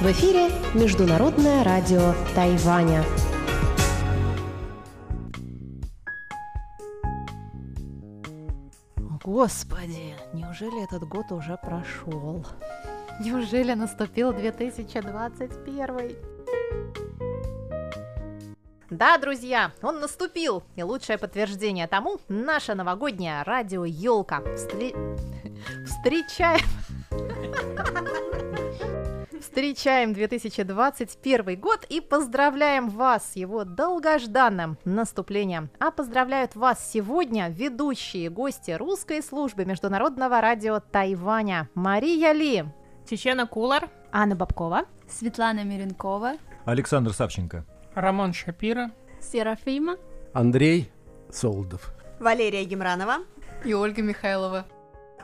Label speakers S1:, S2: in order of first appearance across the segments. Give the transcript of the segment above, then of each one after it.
S1: В эфире Международное радио Тайваня.
S2: Господи, неужели этот год уже прошел? Неужели наступил 2021? Да, друзья, он наступил, и лучшее подтверждение тому – наша новогодняя радио «Елка». Встре... Встречаем... Встречаем 2021 год и поздравляем вас с его долгожданным наступлением. А поздравляют вас сегодня ведущие гости русской службы Международного радио Тайваня. Мария Ли,
S3: Чечена Кулар,
S4: Анна Бабкова,
S5: Светлана Миренкова,
S6: Александр Савченко.
S7: Роман Шапира,
S5: Серафима,
S8: Андрей Солдов,
S9: Валерия Гемранова.
S3: И Ольга Михайлова.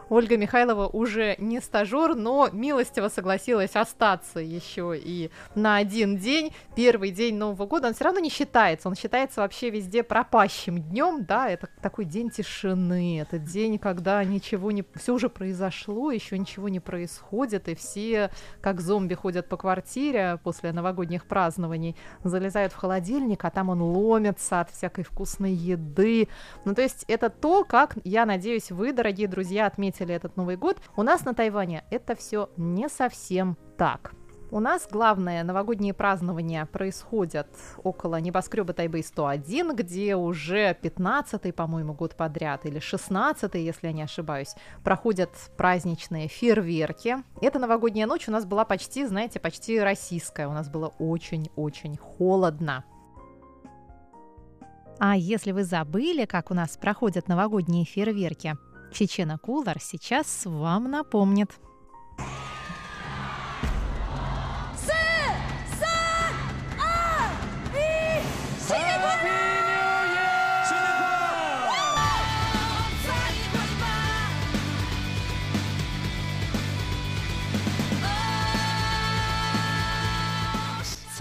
S2: Ольга Михайлова уже не стажер, но милостиво согласилась остаться еще и на один день, первый день Нового года. Он все равно не считается, он считается вообще везде пропащим днем, да, это такой день тишины, это день, когда ничего не, все уже произошло, еще ничего не происходит, и все как зомби ходят по квартире после новогодних празднований, залезают в холодильник, а там он ломится от всякой вкусной еды. Ну, то есть это то, как, я надеюсь, вы, дорогие друзья, отметили этот Новый год. У нас на Тайване это все не совсем так. У нас главное новогодние празднования происходят около небоскреба Тайбэй 101, где уже 15-й, по-моему, год подряд, или 16-й, если я не ошибаюсь, проходят праздничные фейерверки. Эта новогодняя ночь у нас была почти, знаете, почти российская. У нас было очень-очень холодно. А если вы забыли, как у нас проходят новогодние фейерверки, Чечена Кулар сейчас вам напомнит.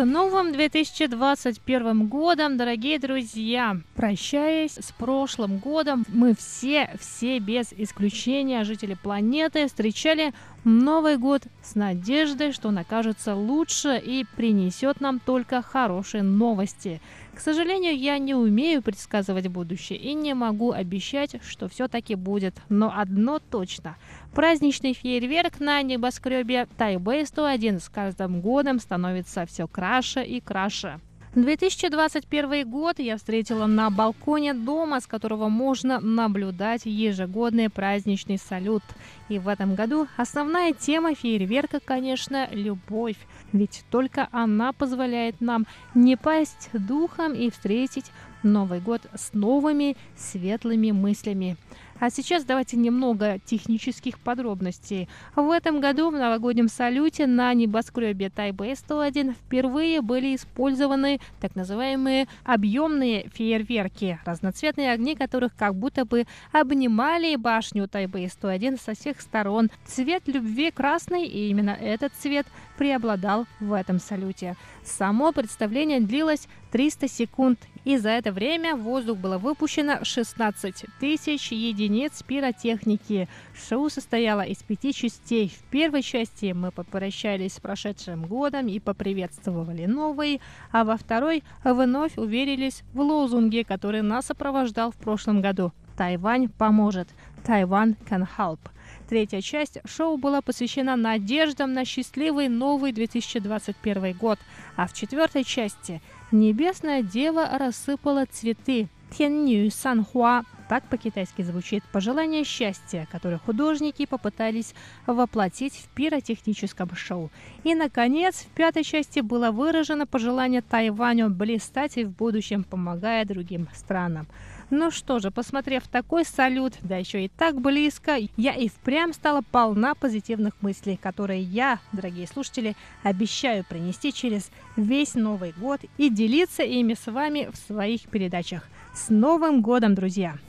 S3: Новым 2021 годом, дорогие друзья! Прощаясь с прошлым годом, мы все, все без исключения жители планеты встречали Новый год с надеждой, что он окажется лучше и принесет нам только хорошие новости. К сожалению, я не умею предсказывать будущее и не могу обещать, что все-таки будет. Но одно точно. Праздничный фейерверк на небоскребе Тайбэй-101 с каждым годом становится все краше и краше. 2021 год я встретила на балконе дома, с которого можно наблюдать ежегодный праздничный салют. И в этом году основная тема фейерверка, конечно, любовь. Ведь только она позволяет нам не пасть духом и встретить Новый год с новыми светлыми мыслями. А сейчас давайте немного технических подробностей. В этом году в новогоднем салюте на небоскребе Тайбэй-101 впервые были использованы так называемые объемные фейерверки, разноцветные огни которых как будто бы обнимали башню Тайбэй-101 со всех сторон. Цвет любви красный, и именно этот цвет преобладал в этом салюте. Само представление длилось 300 секунд, и за это время в воздух было выпущено 16 тысяч единиц пиротехники. Шоу состояло из пяти частей. В первой части мы попрощались с прошедшим годом и поприветствовали новый, а во второй вновь уверились в лозунге, который нас сопровождал в прошлом году. Тайвань поможет. Тайвань can help. Третья часть шоу была посвящена надеждам на счастливый новый 2021 год, а в четвертой части Небесная Дева рассыпала цветы. Тянью Санхуа. Так по-китайски звучит пожелание счастья, которое художники попытались воплотить в пиротехническом шоу. И, наконец, в пятой части было выражено пожелание Тайваню блистать и в будущем, помогая другим странам. Ну что же, посмотрев такой салют, да еще и так близко, я и впрямь стала полна позитивных мыслей, которые я, дорогие слушатели, обещаю принести через весь Новый год и делиться ими с вами в своих передачах. С Новым годом, друзья!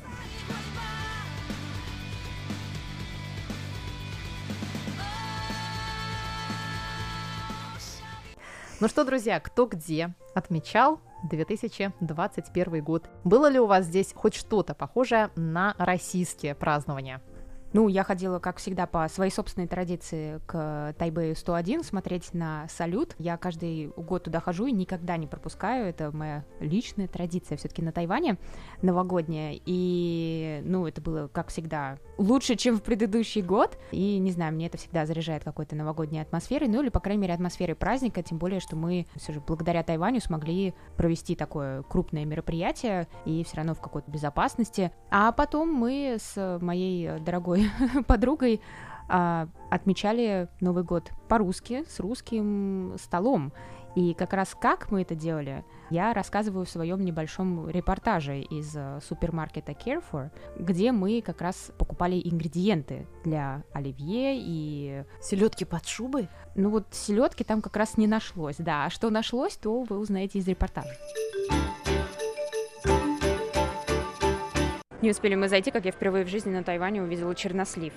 S2: Ну что, друзья, кто где отмечал 2021 год? Было ли у вас здесь хоть что-то похожее на российские празднования?
S4: Ну, я ходила, как всегда, по своей собственной традиции к Тайбэю 101 смотреть на салют. Я каждый год туда хожу и никогда не пропускаю. Это моя личная традиция все-таки на Тайване новогодняя. И, ну, это было, как всегда, лучше, чем в предыдущий год. И, не знаю, мне это всегда заряжает какой-то новогодней атмосферой, ну или, по крайней мере, атмосферой праздника, тем более, что мы все же благодаря Тайваню смогли провести такое крупное мероприятие и все равно в какой-то безопасности. А потом мы с моей дорогой подругой а, отмечали Новый год по-русски, с русским столом. И как раз как мы это делали, я рассказываю в своем небольшом репортаже из э, супермаркета Carefor, где мы как раз покупали ингредиенты для оливье и...
S2: Селедки под шубой?
S4: Ну вот селедки там как раз не нашлось, да. А что нашлось, то вы узнаете из репортажа. Не успели мы зайти, как я впервые в жизни на Тайване увидела чернослив.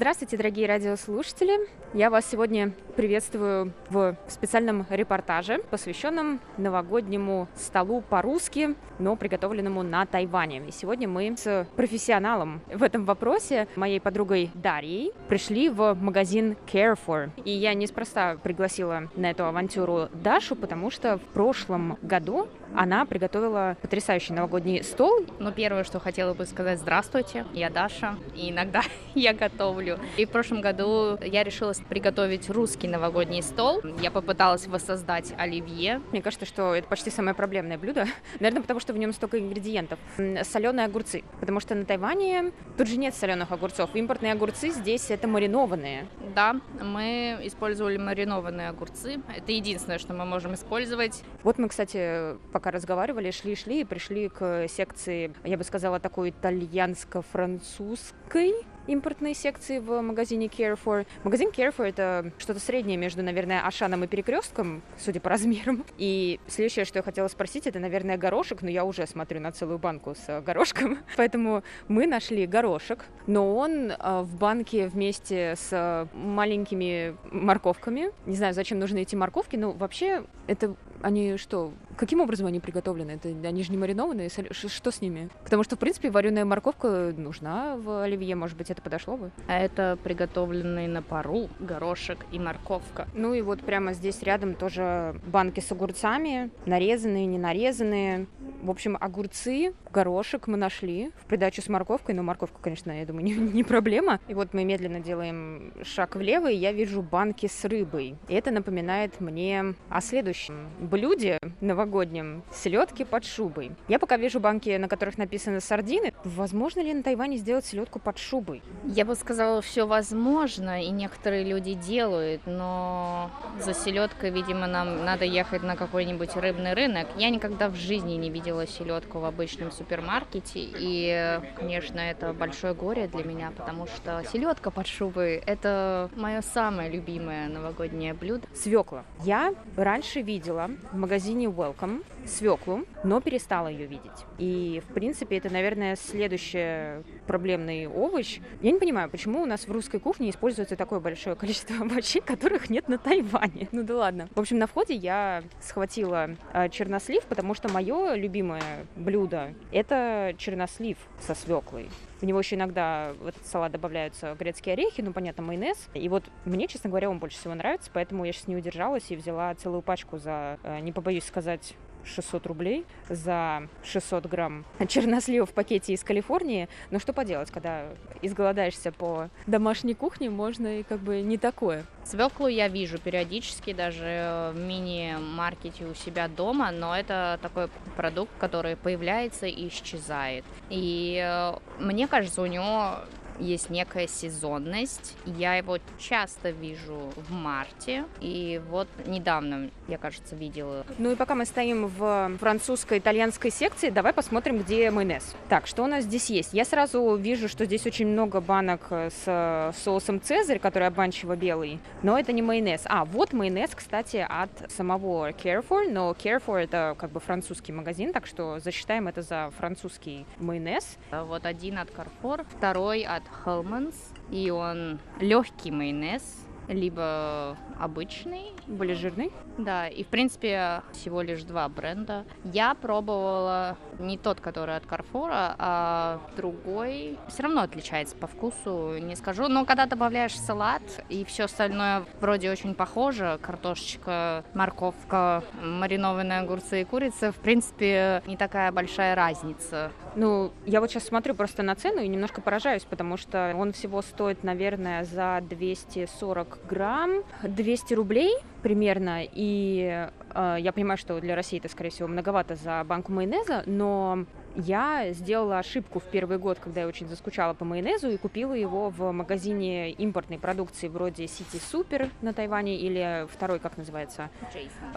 S4: Здравствуйте, дорогие радиослушатели! Я вас сегодня приветствую в специальном репортаже, посвященном новогоднему столу по-русски, но приготовленному на Тайване. И сегодня мы с профессионалом в этом вопросе, моей подругой Дарьей, пришли в магазин Carefor. И я неспроста пригласила на эту авантюру Дашу, потому что в прошлом году она приготовила потрясающий новогодний стол.
S6: Ну, первое, что хотела бы сказать, здравствуйте, я Даша, и иногда я готовлю. И в прошлом году я решила приготовить русский новогодний стол. Я попыталась воссоздать оливье.
S4: Мне кажется, что это почти самое проблемное блюдо. Наверное, потому что в нем столько ингредиентов. Соленые огурцы. Потому что на Тайване тут же нет соленых огурцов. Импортные огурцы здесь это маринованные.
S6: Да, мы использовали маринованные огурцы. Это единственное, что мы можем использовать.
S4: Вот мы, кстати, пока разговаривали, шли-шли и пришли к секции, я бы сказала, такой итальянско-французской импортной секции в магазине Carefor. Магазин Carefor это что-то среднее между, наверное, Ашаном и Перекрестком, судя по размерам. И следующее, что я хотела спросить, это, наверное, горошек, но я уже смотрю на целую банку с горошком. Поэтому мы нашли горошек, но он э, в банке вместе с маленькими морковками. Не знаю, зачем нужны эти морковки, но вообще это они что, каким образом они приготовлены? Это, они же не маринованные, что с ними? Потому что, в принципе, вареная морковка нужна в оливье, может быть, это подошло бы?
S6: А это приготовленные на пару горошек и морковка.
S4: Ну и вот прямо здесь рядом тоже банки с огурцами, нарезанные, не нарезанные. В общем, огурцы, горошек мы нашли в придачу с морковкой, но морковка, конечно, я думаю, не, не проблема. И вот мы медленно делаем шаг влево, и я вижу банки с рыбой. И это напоминает мне о следующем блюде новогоднем селедки под шубой. Я пока вижу банки, на которых написано сардины. Возможно ли на Тайване сделать селедку под шубой?
S6: Я бы сказала, все возможно, и некоторые люди делают, но за селедкой, видимо, нам надо ехать на какой-нибудь рыбный рынок. Я никогда в жизни не видела селедку в обычном супермаркете, и, конечно, это большое горе для меня, потому что селедка под шубой – это мое самое любимое новогоднее блюдо.
S4: Свекла. Я раньше видела в магазине Welcome свеклу, но перестала ее видеть. И, в принципе, это, наверное, следующий проблемный овощ. Я не понимаю, почему у нас в русской кухне используется такое большое количество овощей, которых нет на Тайване. Ну да ладно. В общем, на входе я схватила э, чернослив, потому что мое любимое блюдо это чернослив со свеклой. В него еще иногда в этот салат добавляются грецкие орехи, ну, понятно, майонез. И вот мне, честно говоря, он больше всего нравится, поэтому я сейчас не удержалась и взяла целую пачку за, э, не побоюсь сказать, 600 рублей за 600 грамм чернослива в пакете из Калифорнии. Но что поделать, когда изголодаешься по домашней кухне, можно и как бы не такое.
S6: Свеклу я вижу периодически даже в мини-маркете у себя дома, но это такой продукт, который появляется и исчезает. И э, мне кажется, у него есть некая сезонность. Я его часто вижу в марте, и вот недавно, я кажется, видела.
S4: Ну и пока мы стоим в французско-итальянской секции, давай посмотрим, где майонез. Так, что у нас здесь есть? Я сразу вижу, что здесь очень много банок с соусом Цезарь, который обманчиво белый, но это не майонез. А, вот майонез, кстати, от самого Carefor, но Carefor это как бы французский магазин, так что засчитаем это за французский майонез.
S6: Вот один от Carrefour, второй от Hellmann's, и он легкий майонез, либо обычный.
S4: Более жирный?
S6: Да, и в принципе всего лишь два бренда. Я пробовала не тот, который от Карфура, а другой. Все равно отличается по вкусу, не скажу. Но когда добавляешь салат и все остальное вроде очень похоже, картошечка, морковка, маринованные огурцы и курица, в принципе, не такая большая разница.
S4: Ну, я вот сейчас смотрю просто на цену и немножко поражаюсь, потому что он всего стоит, наверное, за 240 грамм 200 рублей примерно. И э, я понимаю, что для России это, скорее всего, многовато за банку майонеза, но я сделала ошибку в первый год, когда я очень заскучала по майонезу и купила его в магазине импортной продукции вроде City Super на Тайване или второй, как называется?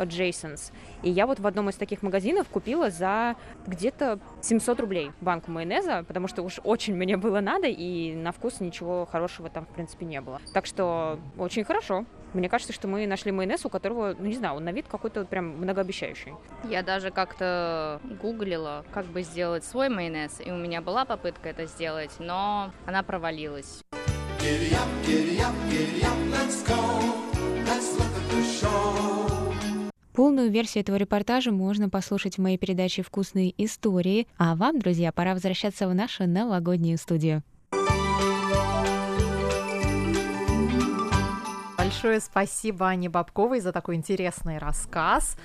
S4: Джейсонс. И я вот в одном из таких магазинов купила за где-то 700 рублей банку майонеза, потому что уж очень мне было надо, и на вкус ничего хорошего там, в принципе, не было. Так что очень хорошо. Мне кажется, что мы нашли майонез, у которого, ну не знаю, он на вид какой-то прям многообещающий.
S6: Я даже как-то гуглила, как бы сделать свой майонез, и у меня была попытка это сделать, но она провалилась.
S4: Полную версию этого репортажа можно послушать в моей передаче «Вкусные истории». А вам, друзья, пора возвращаться в нашу новогоднюю студию.
S2: Большое спасибо Ане Бабковой за такой интересный рассказ.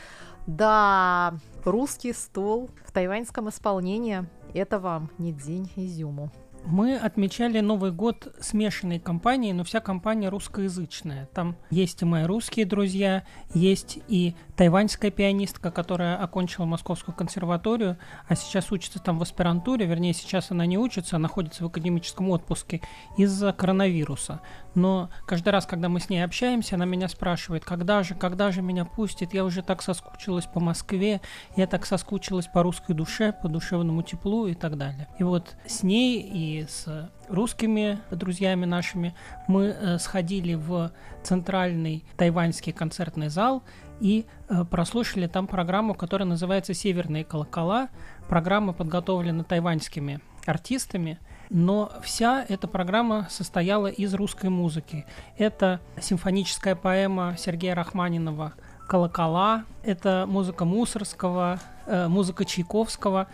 S2: Да, русский стол в тайваньском исполнении – это вам не день изюму.
S7: Мы отмечали Новый год смешанной компанией, но вся компания русскоязычная. Там есть и мои русские друзья, есть и тайваньская пианистка, которая окончила Московскую консерваторию, а сейчас учится там в аспирантуре, вернее, сейчас она не учится, а находится в академическом отпуске из-за коронавируса. Но каждый раз, когда мы с ней общаемся, она меня спрашивает, когда же, когда же меня пустят, я уже так соскучилась по Москве, я так соскучилась по русской душе, по душевному теплу и так далее. И вот с ней и с русскими друзьями нашими мы э, сходили в центральный тайваньский концертный зал и э, прослушали там программу, которая называется «Северные колокола». Программа подготовлена тайваньскими артистами, но вся эта программа состояла из русской музыки. Это симфоническая поэма Сергея Рахманинова «Колокола», это музыка Мусорского, э, музыка Чайковского,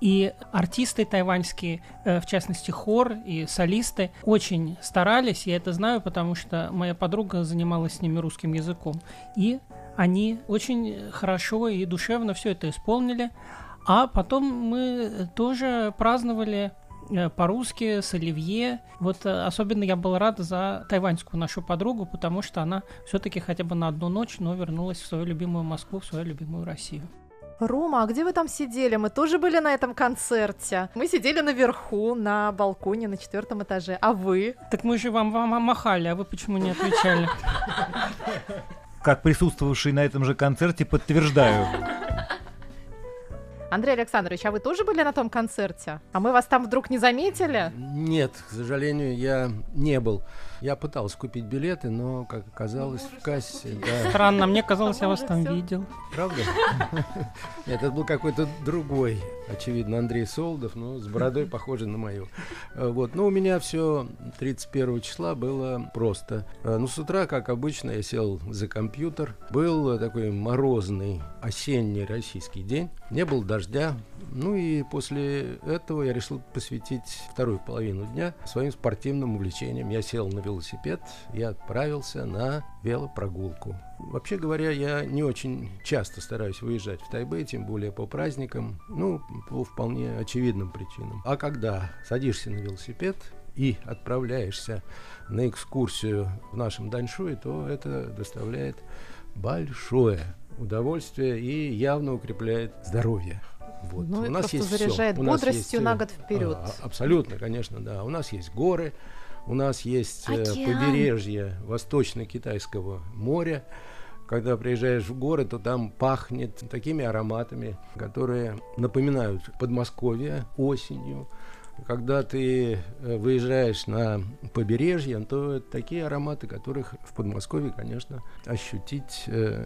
S7: и артисты тайваньские, э, в частности хор и солисты, очень старались, я это знаю, потому что моя подруга занималась с ними русским языком. И они очень хорошо и душевно все это исполнили. А потом мы тоже праздновали э, по-русски с Оливье. Вот э, особенно я был рад за тайваньскую нашу подругу, потому что она все-таки хотя бы на одну ночь, но вернулась в свою любимую Москву, в свою любимую Россию.
S2: Рома, а где вы там сидели? Мы тоже были на этом концерте. Мы сидели наверху, на балконе, на четвертом этаже. А вы?
S7: Так мы же вам, вам махали, а вы почему не отвечали?
S9: Как присутствовавший на этом же концерте, подтверждаю.
S2: Андрей Александрович, а вы тоже были на том концерте? А мы вас там вдруг не заметили?
S8: Нет, к сожалению, я не был. Я пытался купить билеты, но, как оказалось, в кассе... Да.
S7: Странно, мне казалось, я вас там видел.
S8: Правда? Нет, это был какой-то другой, очевидно, Андрей Солдов, но с бородой похожий на мою. Э, вот, но у меня все 31 числа было просто. Э, ну, с утра, как обычно, я сел за компьютер. Был такой морозный осенний российский день. Не было дождя. Ну и после этого я решил посвятить вторую половину дня своим спортивным увлечениям. Я сел на велосипед и отправился на велопрогулку. Вообще говоря, я не очень часто стараюсь выезжать в Тайбэй, тем более по праздникам, ну, по вполне очевидным причинам. А когда садишься на велосипед и отправляешься на экскурсию в нашем Даньшуе, то это доставляет большое удовольствие и явно укрепляет здоровье.
S2: Вот. Ну, у нас есть заряжает все. бодростью есть, э, на год вперед.
S8: А, абсолютно, конечно, да. У нас есть горы, у нас есть э, Океан. побережье Восточно-Китайского моря. Когда приезжаешь в горы, то там пахнет такими ароматами, которые напоминают Подмосковье осенью. Когда ты э, выезжаешь на побережье, то такие ароматы, которых в Подмосковье, конечно, ощутить э,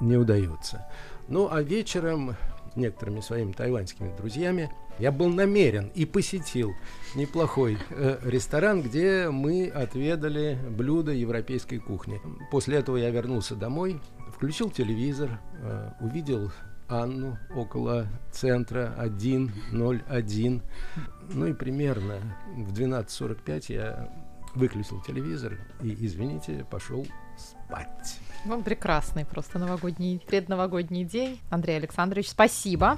S8: не удается. Ну а вечером некоторыми своими тайваньскими друзьями, я был намерен и посетил неплохой э, ресторан, где мы отведали блюда европейской кухни. После этого я вернулся домой, включил телевизор, э, увидел Анну около центра 101. Ну и примерно в 12.45 я выключил телевизор и, извините, пошел спать.
S2: Ну, прекрасный просто новогодний, предновогодний день. Андрей Александрович, спасибо.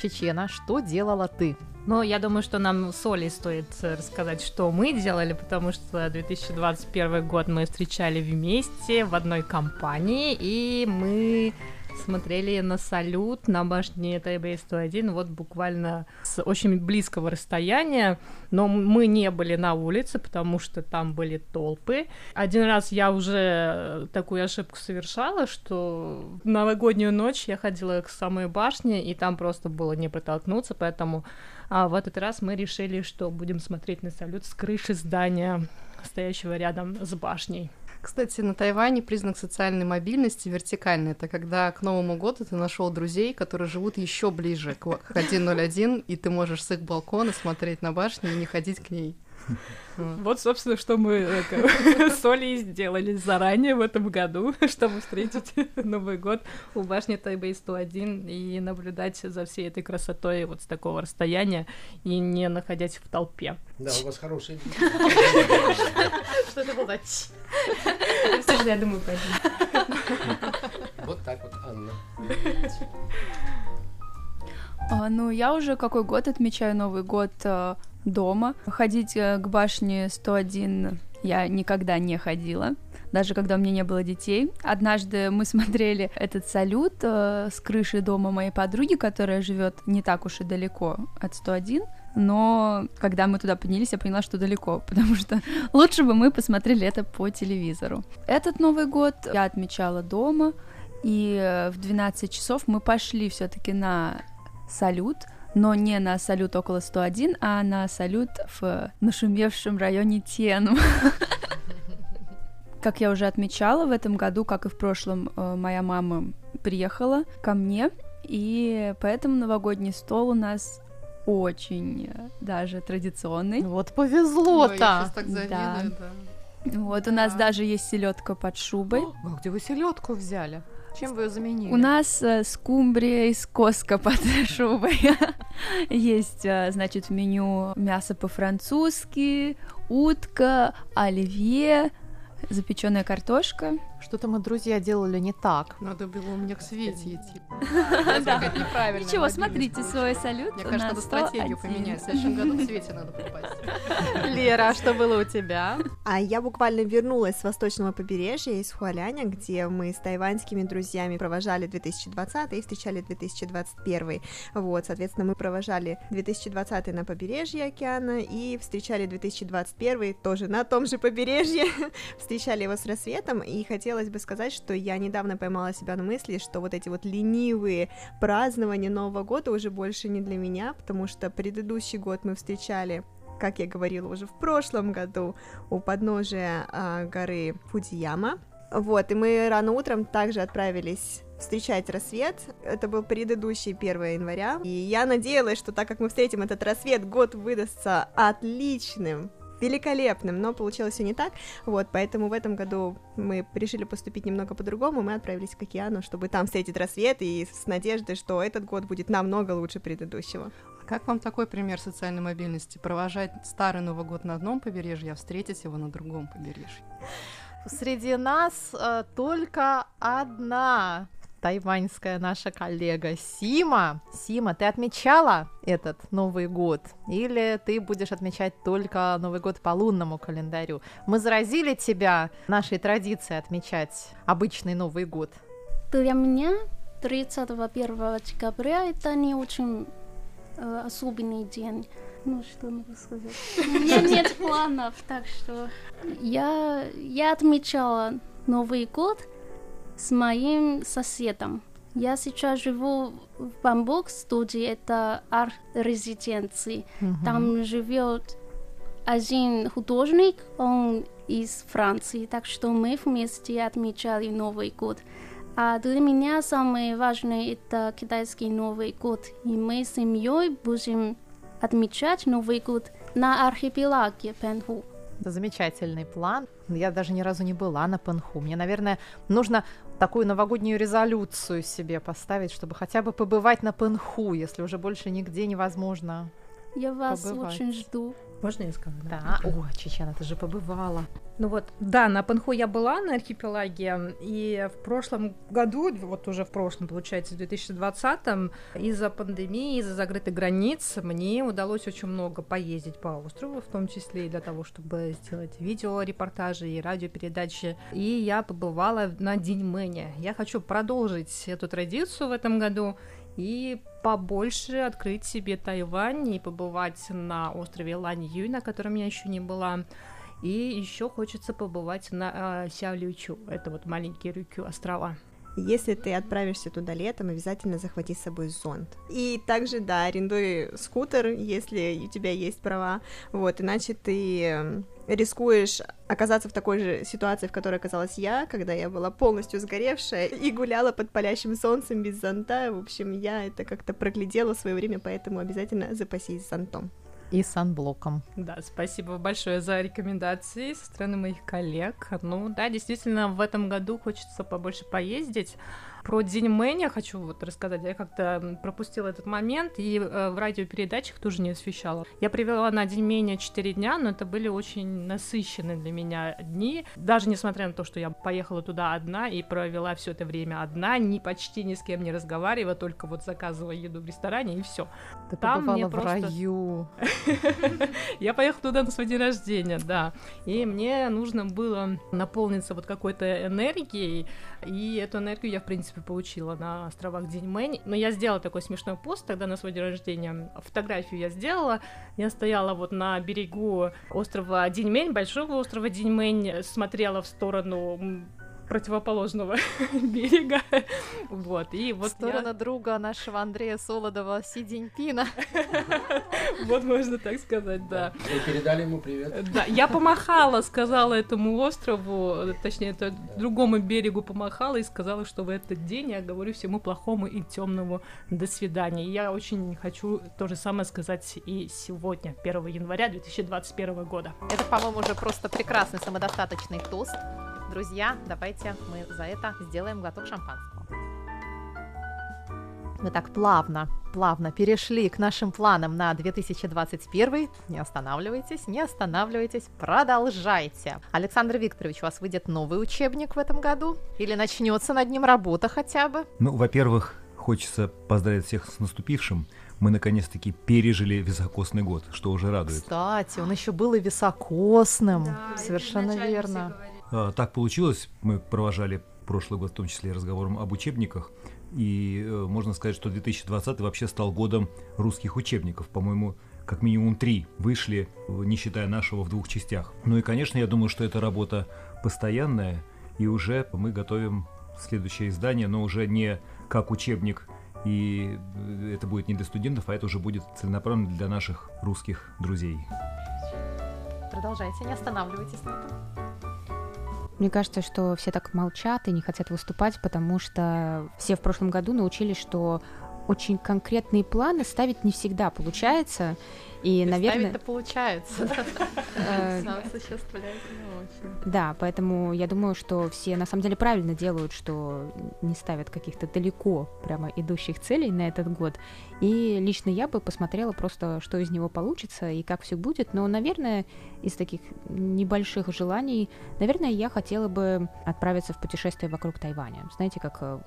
S2: Чечена, что делала ты?
S3: Ну, я думаю, что нам с Олей стоит э, рассказать, что мы делали, потому что 2021 год мы встречали вместе в одной компании, и мы смотрели на салют на башне Тайбэй-101 вот буквально с очень близкого расстояния, но мы не были на улице, потому что там были толпы. Один раз я уже такую ошибку совершала, что в новогоднюю ночь я ходила к самой башне, и там просто было не протолкнуться, поэтому а в этот раз мы решили, что будем смотреть на салют с крыши здания, стоящего рядом с башней.
S10: Кстати, на Тайване признак социальной мобильности вертикальный. Это когда к Новому году ты нашел друзей, которые живут еще ближе к 101, и ты можешь с их балкона смотреть на башню и не ходить к ней.
S3: Вот, собственно, что мы э, с Олей сделали заранее в этом году, чтобы встретить Новый год у башни Тайбэй 101 и наблюдать за всей этой красотой вот с такого расстояния и не находясь в толпе.
S8: Да, у вас хороший
S2: Что это было?
S3: Я думаю, пойдем.
S8: Вот так вот, Анна.
S5: А, ну, я уже какой год отмечаю Новый год а, дома. Ходить э, к башне 101 я никогда не ходила даже когда у меня не было детей. Однажды мы смотрели этот салют э, с крыши дома моей подруги, которая живет не так уж и далеко от 101. Но когда мы туда поднялись, я поняла, что далеко, потому что лучше бы мы посмотрели это по телевизору. Этот Новый год я отмечала дома, и э, в 12 часов мы пошли все-таки на салют, но не на салют около 101, а на салют в нашумевшем районе Тен. Как я уже отмечала, в этом году, как и в прошлом, э, моя мама приехала ко мне, и поэтому новогодний стол у нас очень э, даже традиционный.
S2: Вот повезло-то.
S5: да. Вот у нас даже есть селедка под шубой.
S2: А где вы селедку взяли? Чем вы ее заменили?
S5: У нас э, скумбрия из коска под шубой. Есть, э, значит, в меню мясо по-французски, утка, оливье, запеченная картошка.
S2: Что-то мы, друзья, делали не так.
S10: Надо было у меня к Свете идти.
S5: Ничего, смотрите свой салют.
S10: Мне кажется, надо стратегию поменять. В следующем году к Свете надо попасть.
S2: Лера, а что было у тебя?
S11: А я буквально вернулась с восточного побережья из Хуаляня, где мы с тайваньскими друзьями провожали 2020 и встречали 2021. Вот, соответственно, мы провожали 2020 на побережье океана и встречали 2021 тоже на том же побережье. встречали его с рассветом и хотели хотелось бы сказать, что я недавно поймала себя на мысли, что вот эти вот ленивые празднования Нового года уже больше не для меня, потому что предыдущий год мы встречали как я говорила уже в прошлом году, у подножия а, горы Фудзияма. Вот, и мы рано утром также отправились встречать рассвет. Это был предыдущий 1 января. И я надеялась, что так как мы встретим этот рассвет, год выдастся отличным великолепным, но получилось все не так, вот, поэтому в этом году мы решили поступить немного по-другому, мы отправились к океану, чтобы там встретить рассвет и с надеждой, что этот год будет намного лучше предыдущего.
S10: Как вам такой пример социальной мобильности? Провожать старый Новый год на одном побережье, а встретить его на другом побережье?
S2: Среди нас э, только одна тайваньская наша коллега Сима. Сима, ты отмечала этот Новый год? Или ты будешь отмечать только Новый год по лунному календарю? Мы заразили тебя нашей традицией отмечать обычный Новый год?
S12: Для меня 31 декабря это не очень э, особенный день. Ну, что могу сказать? У меня нет планов, так что я, я отмечала Новый год – с моим соседом. Я сейчас живу в Бамбук студии, это арт-резиденции. Mm-hmm. Там живет один художник, он из Франции, так что мы вместе отмечали Новый год. А для меня самое важное это китайский Новый год. И мы с семьей будем отмечать Новый год на архипелаге Пенху.
S2: Это замечательный план. Я даже ни разу не была на Пенху. Мне, наверное, нужно такую новогоднюю резолюцию себе поставить, чтобы хотя бы побывать на Пенху, если уже больше нигде невозможно
S12: Я вас
S2: побывать.
S12: очень жду.
S13: Можно я скажу?
S2: Да. О, Чечена, ты же побывала.
S13: Ну вот, да, на Панху я была на архипелаге, и в прошлом году, вот уже в прошлом, получается, в 2020, из-за пандемии, из-за закрытых границ, мне удалось очень много поездить по острову, в том числе и для того, чтобы сделать видеорепортажи и радиопередачи. И я побывала на День Мэня. Я хочу продолжить эту традицию в этом году и побольше открыть себе Тайвань и побывать на острове Лань Юй, на котором я еще не была. И еще хочется побывать на э, Сяолючу, это вот маленькие Рюкю острова.
S11: Если ты отправишься туда летом, обязательно захвати с собой зонт. И также, да, арендуй скутер, если у тебя есть права, вот, иначе ты эм, рискуешь оказаться в такой же ситуации, в которой оказалась я, когда я была полностью сгоревшая и гуляла под палящим солнцем без зонта. В общем, я это как-то проглядела в свое время, поэтому обязательно запасись зонтом.
S2: И санблоком.
S13: Да, спасибо большое за рекомендации со стороны моих коллег. Ну да, действительно, в этом году хочется побольше поездить. Про День Мэня хочу вот рассказать. Я как-то пропустила этот момент и э, в радиопередачах тоже не освещала. Я привела на День Мэня 4 дня, но это были очень насыщенные для меня дни. Даже несмотря на то, что я поехала туда одна и провела все это время одна, ни почти ни с кем не разговаривая, только вот заказывая еду в ресторане и все.
S2: Ты побывала в раю.
S13: Я поехала туда на свой день рождения, да. И мне нужно было наполниться вот какой-то энергией, и эту энергию я, в принципе, получила на островах День Мэнь. Но я сделала такой смешной пост тогда на свой день рождения. Фотографию я сделала. Я стояла вот на берегу острова День Мэнь, большого острова День Мэнь, смотрела в сторону противоположного берега. Вот, и вот
S2: Сторона друга нашего Андрея Солодова Си Диньпина.
S13: Вот можно так сказать, да.
S8: Вы передали ему привет?
S13: Да, я помахала, сказала этому острову, точнее, это другому берегу помахала и сказала, что в этот день я говорю всему плохому и темному до свидания. И я очень хочу то же самое сказать и сегодня, 1 января 2021 года.
S2: Это, по-моему, уже просто прекрасный самодостаточный тост. Друзья, давайте мы за это сделаем глоток шампанского. Мы так плавно, плавно перешли к нашим планам на 2021. Не останавливайтесь, не останавливайтесь, продолжайте. Александр Викторович, у вас выйдет новый учебник в этом году? Или начнется над ним работа хотя бы?
S9: Ну, во-первых, хочется поздравить всех с наступившим. Мы наконец-таки пережили високосный год, что уже радует.
S2: Кстати, он еще был и високосным. Совершенно верно.
S9: А, Так получилось, мы провожали прошлый год, в том числе разговором об учебниках, и э, можно сказать, что 2020 вообще стал годом русских учебников. По-моему, как минимум три вышли, э, не считая нашего в двух частях. Ну и, конечно, я думаю, что эта работа постоянная, и уже мы готовим следующее издание, но уже не как учебник, и э, это будет не для студентов, а это уже будет целенаправленно для наших русских друзей.
S2: Продолжайте, не останавливайтесь на этом.
S4: Мне кажется, что все так молчат и не хотят выступать, потому что все в прошлом году научились, что очень конкретные планы ставить не всегда получается. И, наверное...
S2: это получается.
S4: Э,
S2: не очень.
S4: Да, поэтому я думаю, что все на самом деле правильно делают, что не ставят каких-то далеко прямо идущих целей на этот год. И лично я бы посмотрела просто, что из него получится и как все будет. Но, наверное, из таких небольших желаний, наверное, я хотела бы отправиться в путешествие вокруг Тайваня. Знаете, как э,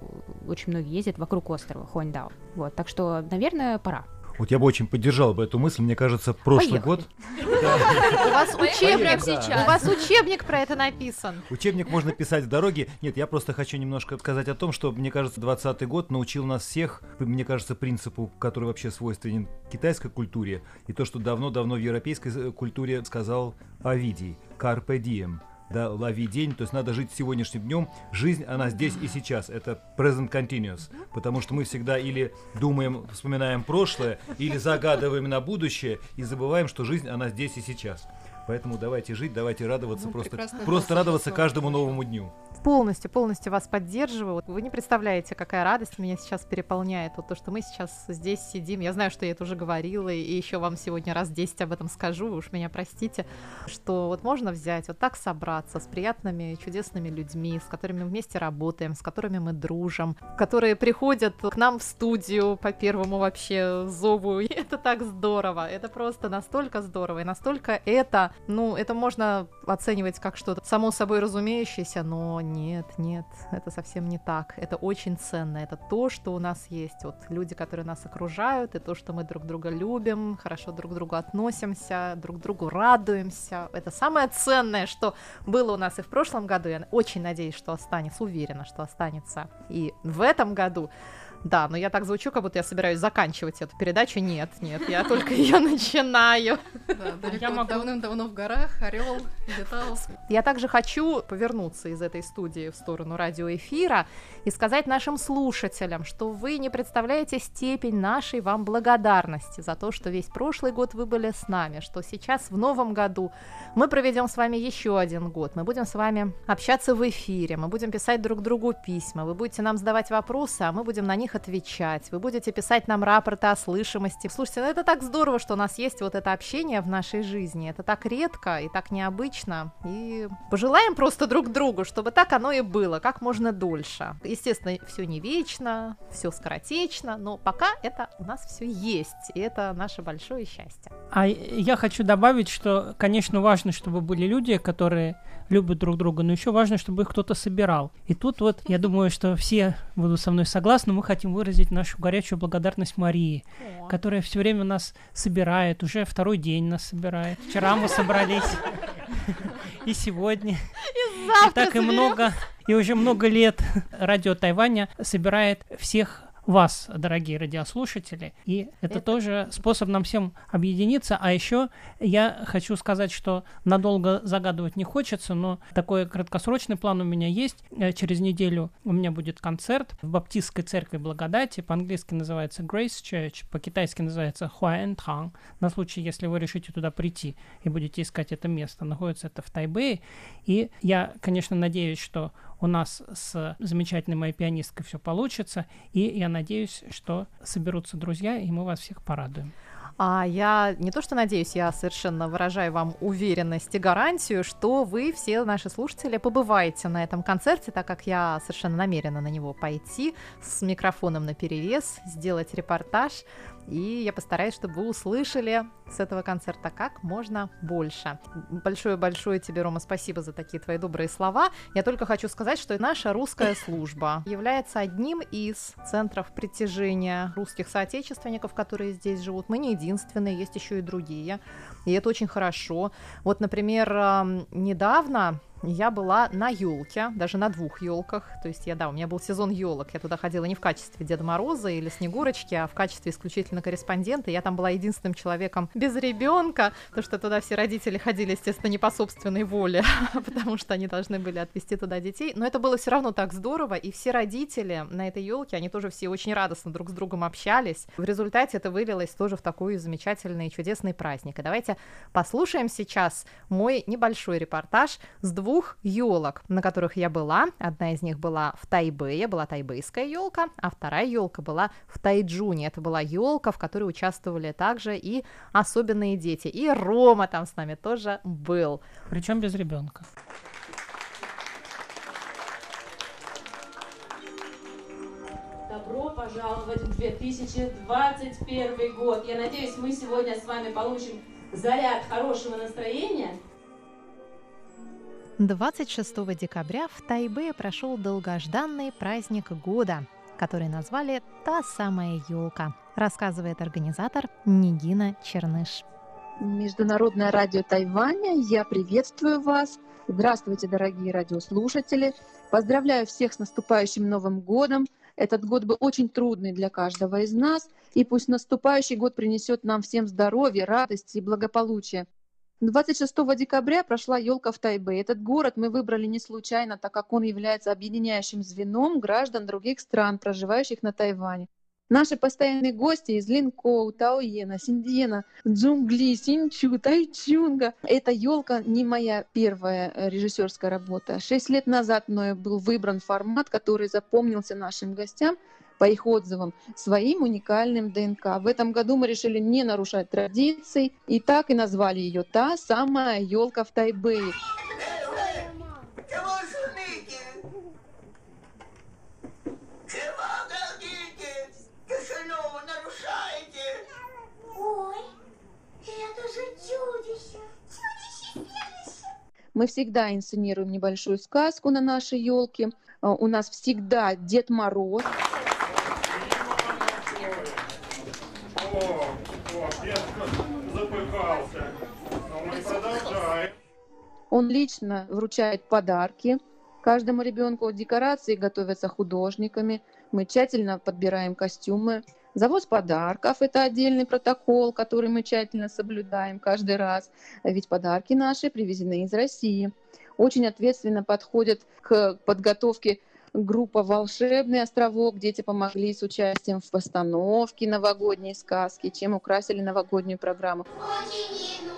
S4: очень многие ездят вокруг острова Хуаньдао. Вот, так что, наверное, пора.
S9: Вот я бы очень поддержал бы эту мысль. Мне кажется, прошлый
S4: Поехали.
S9: год
S2: У вас учебник
S9: сейчас.
S2: У вас учебник про это написан.
S9: Учебник можно писать в дороге. Нет, я просто хочу немножко сказать о том, что, мне кажется, 20 год научил нас всех, мне кажется, принципу, который вообще свойственен китайской культуре, и то, что давно-давно в европейской э, культуре сказал Овидий, «Carpe diem», да, лови день, то есть надо жить сегодняшним днем. Жизнь, она здесь и сейчас, это present continuous, потому что мы всегда или думаем, вспоминаем прошлое, или загадываем на будущее и забываем, что жизнь, она здесь и сейчас. Поэтому давайте жить, давайте радоваться,
S10: Ну,
S9: просто, просто радоваться каждому новому дню.
S2: Полностью, полностью вас поддерживаю. Вот Вы не представляете, какая радость меня сейчас переполняет. Вот то, что мы сейчас здесь сидим. Я знаю, что я это уже говорила, и еще вам сегодня раз 10 об этом скажу, вы уж меня простите, что вот можно взять, вот так собраться с приятными, чудесными людьми, с которыми мы вместе работаем, с которыми мы дружим, которые приходят к нам в студию по первому вообще зову. И это так здорово. Это просто настолько здорово. И настолько это, ну, это можно оценивать как что-то само собой разумеющееся, но нет, нет, это совсем не так. Это очень ценно. Это то, что у нас есть. Вот люди, которые нас окружают, и то, что мы друг друга любим, хорошо друг к другу относимся, друг другу радуемся. Это самое ценное, что было у нас и в прошлом году. Я очень надеюсь, что останется, уверена, что останется и в этом году. Да, но я так звучу, как будто я собираюсь заканчивать эту передачу. Нет, нет, я только ее начинаю.
S10: Да, далеко
S2: Я могу-
S10: давным-давно в горах орел летал.
S2: Я также хочу повернуться из этой студии в сторону радиоэфира и сказать нашим слушателям, что вы не представляете степень нашей вам благодарности за то, что весь прошлый год вы были с нами, что сейчас в новом году мы проведем с вами еще один год. Мы будем с вами общаться в эфире, мы будем писать друг другу письма, вы будете нам задавать вопросы, а мы будем на них отвечать. Вы будете писать нам рапорты о слышимости. Слушайте, ну это так здорово, что у нас есть вот это общение в нашей жизни. Это так редко и так необычно. И пожелаем просто друг другу, чтобы так оно и было, как можно дольше. Естественно, все не вечно, все скоротечно, но пока это у нас все есть. И это наше большое счастье.
S7: А я хочу добавить, что, конечно, важно, чтобы были люди, которые любят друг друга, но еще важно, чтобы их кто-то собирал. И тут вот, я думаю, что все будут со мной согласны, мы хотим выразить нашу горячую благодарность Марии, которая все время нас собирает, уже второй день нас собирает. Вчера мы собрались, и сегодня. И так и много, и уже много лет радио Тайваня собирает всех вас, дорогие радиослушатели, и это, тоже способ нам всем объединиться. А еще я хочу сказать, что надолго загадывать не хочется, но такой краткосрочный план у меня есть. Э, Через неделю у меня будет концерт в Баптистской церкви Благодати. По-английски называется Grace Church, по-китайски называется Хуэн Тang. На случай, если вы решите туда прийти и будете искать это место. Находится это в Тайбэе. И я, конечно, надеюсь, что у нас с замечательной моей пианисткой все получится. И я надеюсь, что соберутся друзья, и мы вас всех порадуем.
S2: А я не то что надеюсь, я совершенно выражаю вам уверенность и гарантию, что вы, все наши слушатели, побываете на этом концерте, так как я совершенно намерена на него пойти с микрофоном на перевес, сделать репортаж. И я постараюсь, чтобы вы услышали с этого концерта как можно больше. Большое-большое тебе, Рома, спасибо за такие твои добрые слова. Я только хочу сказать, что наша русская служба является одним из центров притяжения русских соотечественников, которые здесь живут. Мы не единственные, есть еще и другие. И это очень хорошо. Вот, например, эм, недавно я была на елке, даже на двух елках. То есть я, да, у меня был сезон елок. Я туда ходила не в качестве Деда Мороза или Снегурочки, а в качестве исключительно корреспондента. Я там была единственным человеком без ребенка, потому что туда все родители ходили, естественно, не по собственной воле, потому что они должны были отвезти туда детей. Но это было все равно так здорово, и все родители на этой елке, они тоже все очень радостно друг с другом общались. В результате это вылилось тоже в такой замечательный и чудесный праздник. И давайте послушаем сейчас мой небольшой репортаж с двух елок, на которых я была. Одна из них была в Тайбэе, была тайбэйская елка, а вторая елка была в Тайджуне. Это была елка, в которой участвовали также и особенные дети. И Рома там с нами тоже был.
S7: Причем без ребенка.
S14: Добро пожаловать в 2021 год. Я надеюсь, мы сегодня с вами получим заряд хорошего настроения.
S2: 26 декабря в Тайбе прошел долгожданный праздник года, который назвали «Та самая елка», рассказывает организатор Нигина Черныш.
S15: Международное радио Тайваня, я приветствую вас. Здравствуйте, дорогие радиослушатели. Поздравляю всех с наступающим Новым годом. Этот год был очень трудный для каждого из нас, и пусть наступающий год принесет нам всем здоровье, радости и благополучие. 26 декабря прошла елка в Тайбе. Этот город мы выбрали не случайно, так как он является объединяющим звеном граждан других стран, проживающих на Тайване. Наши постоянные гости из Линкоу, Таоена, Синдиена, Джунгли, Синчу, Тайчунга. Эта елка не моя первая режиссерская работа. Шесть лет назад мною был выбран формат, который запомнился нашим гостям по их отзывам, своим уникальным ДНК. В этом году мы решили не нарушать традиции, и так и назвали ее «Та самая елка в Тайбэе». Мы всегда инсценируем небольшую сказку на нашей елке. А, у нас всегда Дед Мороз. Он лично вручает подарки каждому ребенку. Декорации готовятся художниками. Мы тщательно подбираем костюмы. Завоз подарков – это отдельный протокол, который мы тщательно соблюдаем каждый раз, ведь подарки наши привезены из России. Очень ответственно подходят к подготовке группа «Волшебный островок». Дети помогли с участием в постановке новогодней сказки, чем украсили новогоднюю программу. Очень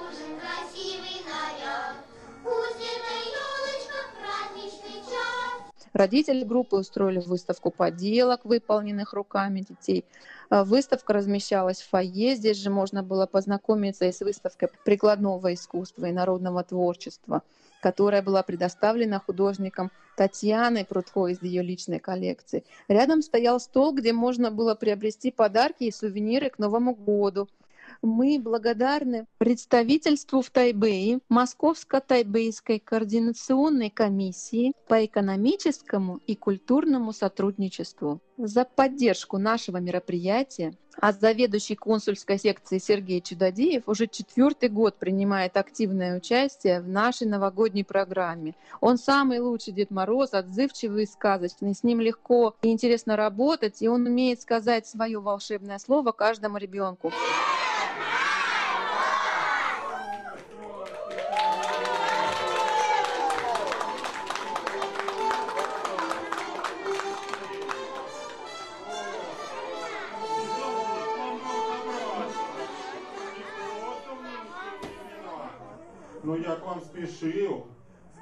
S15: Родители группы устроили выставку поделок, выполненных руками детей. А, выставка размещалась в фойе. Здесь же можно было познакомиться и с выставкой прикладного искусства и народного творчества, которая была предоставлена художником Татьяной Прудко из ее личной коллекции. Рядом стоял стол, где можно было приобрести подарки и сувениры к Новому году – мы благодарны представительству в Тайбэе Московско-Тайбэйской координационной комиссии по экономическому и культурному сотрудничеству за поддержку нашего мероприятия, а заведующий консульской секции Сергей Чудодеев уже четвертый год принимает активное участие в нашей новогодней программе. Он самый лучший Дед Мороз, отзывчивый и сказочный. С ним легко и интересно работать, и он умеет сказать свое волшебное слово каждому ребенку.
S16: Спешил.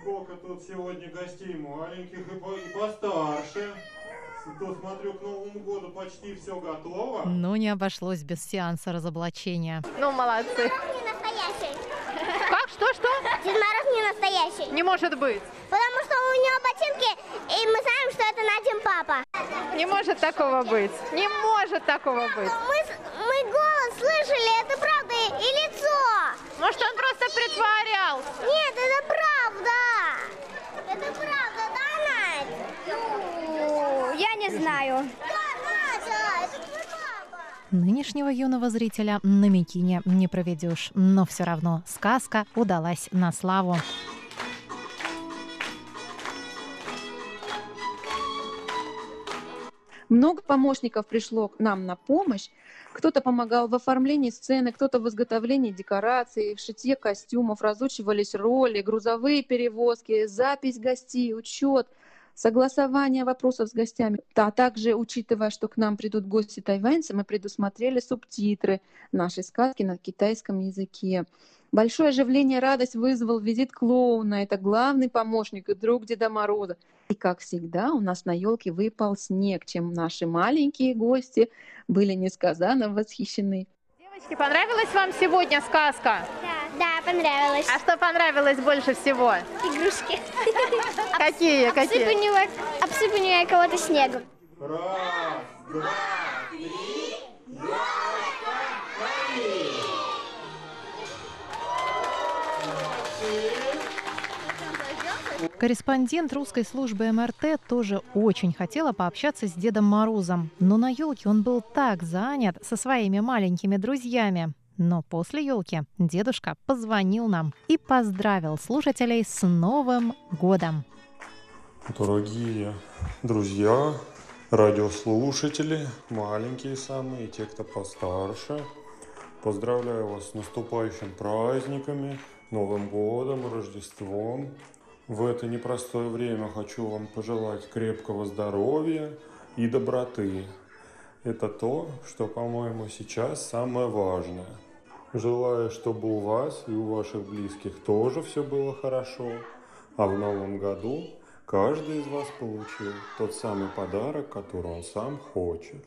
S16: Сколько тут сегодня гостей маленьких и, по, и постарше. То смотрю, к Новому году почти все готово.
S2: Ну, не обошлось без сеанса разоблачения.
S17: Ну, молодцы.
S18: Не настоящий.
S2: Как? Что, что?
S18: Дед Мороз не настоящий.
S2: Не может быть.
S18: Потому что у него ботинки, и мы знаем, что это Надин папа.
S2: Не может такого быть. Не может такого быть.
S18: Мы голос слышали, это правда, и лицо.
S2: Может, он просто притворялся?
S18: Нет, это правда. Это правда, да, Надь?
S17: Ну, я не знаю.
S2: Нынешнего юного зрителя на Микине не проведешь, но все равно сказка удалась на славу.
S15: Много помощников пришло к нам на помощь. Кто-то помогал в оформлении сцены, кто-то в изготовлении декораций, в шитье костюмов, разучивались роли, грузовые перевозки, запись гостей, учет, согласование вопросов с гостями. А также, учитывая, что к нам придут гости тайваньцы, мы предусмотрели субтитры нашей сказки на китайском языке. Большое оживление и радость вызвал визит клоуна. Это главный помощник и друг Деда Мороза. И, как всегда, у нас на елке выпал снег, чем наши маленькие гости были несказанно восхищены.
S2: Девочки, понравилась вам сегодня сказка?
S18: Да, да, понравилось.
S2: А что понравилось больше всего?
S18: Игрушки.
S2: Какие? Какие?
S18: Обсыпание, обсыпание кого-то снегом.
S16: Раз, два,
S2: Корреспондент русской службы МРТ тоже очень хотела пообщаться с Дедом Морозом, но на елке он был так занят со своими маленькими друзьями. Но после елки дедушка позвонил нам и поздравил слушателей с Новым годом.
S16: Дорогие друзья, радиослушатели, маленькие самые, те, кто постарше, поздравляю вас с наступающими праздниками, Новым годом, Рождеством. В это непростое время хочу вам пожелать крепкого здоровья и доброты. Это то, что, по-моему, сейчас самое важное. Желаю, чтобы у вас и у ваших близких тоже все было хорошо, а в новом году каждый из вас получил тот самый подарок, который он сам хочет.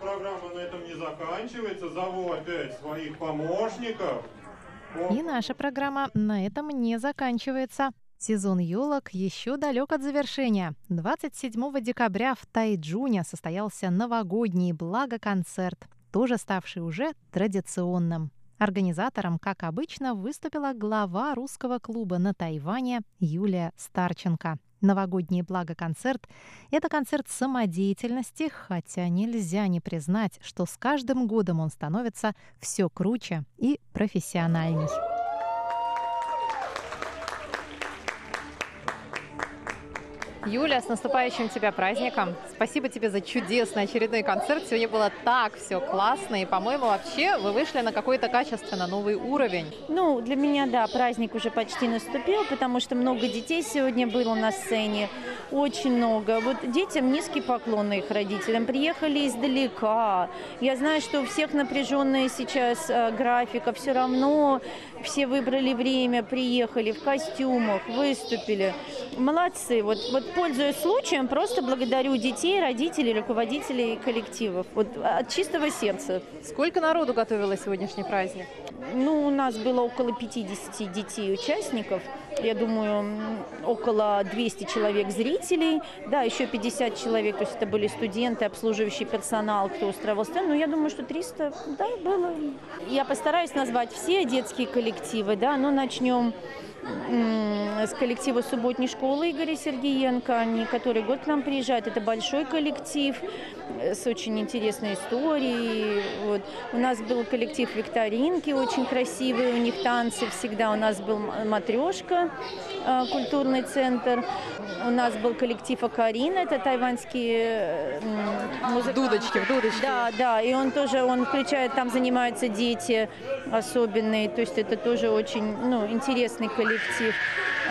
S16: Программа на этом не заканчивается. Зову опять своих помощников.
S2: И наша программа на этом не заканчивается. Сезон елок еще далек от завершения. 27 декабря в Тайджуне состоялся новогодний благоконцерт, тоже ставший уже традиционным. Организатором, как обычно, выступила глава русского клуба на Тайване Юлия Старченко. Новогодний благоконцерт – это концерт самодеятельности, хотя нельзя не признать, что с каждым годом он становится все круче и профессиональней. Юля, с наступающим тебя праздником. Спасибо тебе за чудесный очередной концерт. Сегодня было так все классно. И, по-моему, вообще вы вышли на какой-то качественно новый уровень.
S19: Ну, для меня, да, праздник уже почти наступил, потому что много детей сегодня было на сцене. Очень много. Вот детям низкий поклон их родителям. Приехали издалека. Я знаю, что у всех напряженная сейчас э, графика. Все равно все выбрали время, приехали в костюмах, выступили. Молодцы. Вот, вот пользуясь случаем, просто благодарю детей, родителей, руководителей коллективов. Вот от чистого сердца.
S2: Сколько народу готовило сегодняшний праздник?
S19: Ну, у нас было около 50 детей-участников. Я думаю, около 200 человек зрителей. Да, еще 50 человек, то есть это были студенты, обслуживающий персонал, кто устраивал сцену. Но я думаю, что 300, да, было. Я постараюсь назвать все детские коллективы, да, но начнем с коллектива субботней школы Игоря Сергеенко. Они который год к нам приезжают. Это большой коллектив э, с очень интересной историей. Вот. У нас был коллектив викторинки, очень красивые у них танцы всегда. У нас был матрешка, э, культурный центр. У нас был коллектив Акарина, это тайваньские музыканты.
S2: Дудочки, дудочки.
S19: Да, да, и он тоже, он включает, там занимаются дети особенные, то есть это тоже очень, ну, интересный коллектив коллектив.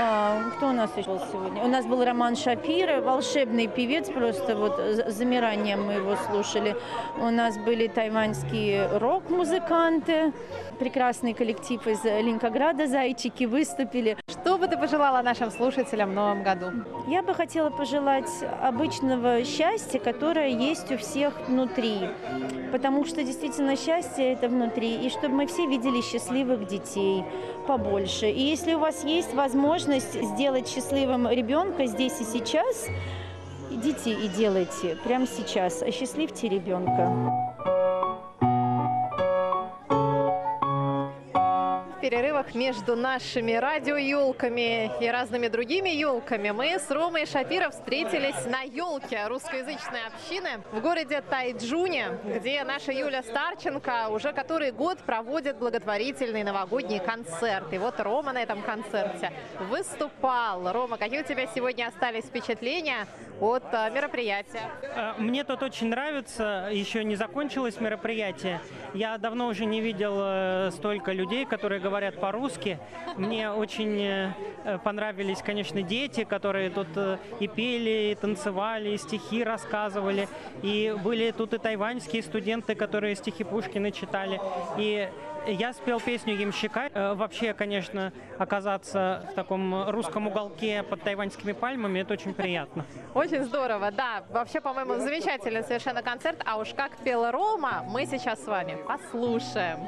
S19: А, кто у нас еще сегодня? У нас был Роман Шапира, волшебный певец, просто вот с замиранием мы его слушали. У нас были тайваньские рок-музыканты, прекрасный коллектив из Ленинграда, зайчики выступили.
S2: Что бы ты пожелала нашим слушателям в новом году?
S19: Я бы хотела пожелать обычного счастья, которое есть у всех внутри. Потому что действительно счастье это внутри. И чтобы мы все видели счастливых детей побольше. И если у вас есть возможность сделать счастливым ребенка здесь и сейчас, идите и делайте прямо сейчас. Осчастливьте ребенка.
S2: Перерывах между нашими радиоелками и разными другими елками мы с Ромой Шапиров встретились на елке русскоязычной общины в городе Тайджуне, где наша Юля Старченко уже который год проводит благотворительный новогодний концерт. И вот Рома на этом концерте выступал. Рома, какие у тебя сегодня остались впечатления от а, мероприятия?
S7: Э, мне тут очень нравится. Еще не закончилось мероприятие. Я давно уже не видел э, столько людей, которые говорят говорят по-русски. Мне очень э, понравились, конечно, дети, которые тут э, и пели, и танцевали, и стихи рассказывали. И были тут и тайваньские студенты, которые стихи Пушкина читали. И я спел песню «Ямщика». Э, вообще, конечно, оказаться в таком русском уголке под тайваньскими пальмами – это очень приятно.
S2: Очень здорово, да. Вообще, по-моему, замечательный совершенно концерт. А уж как пела Рома, мы сейчас с вами послушаем.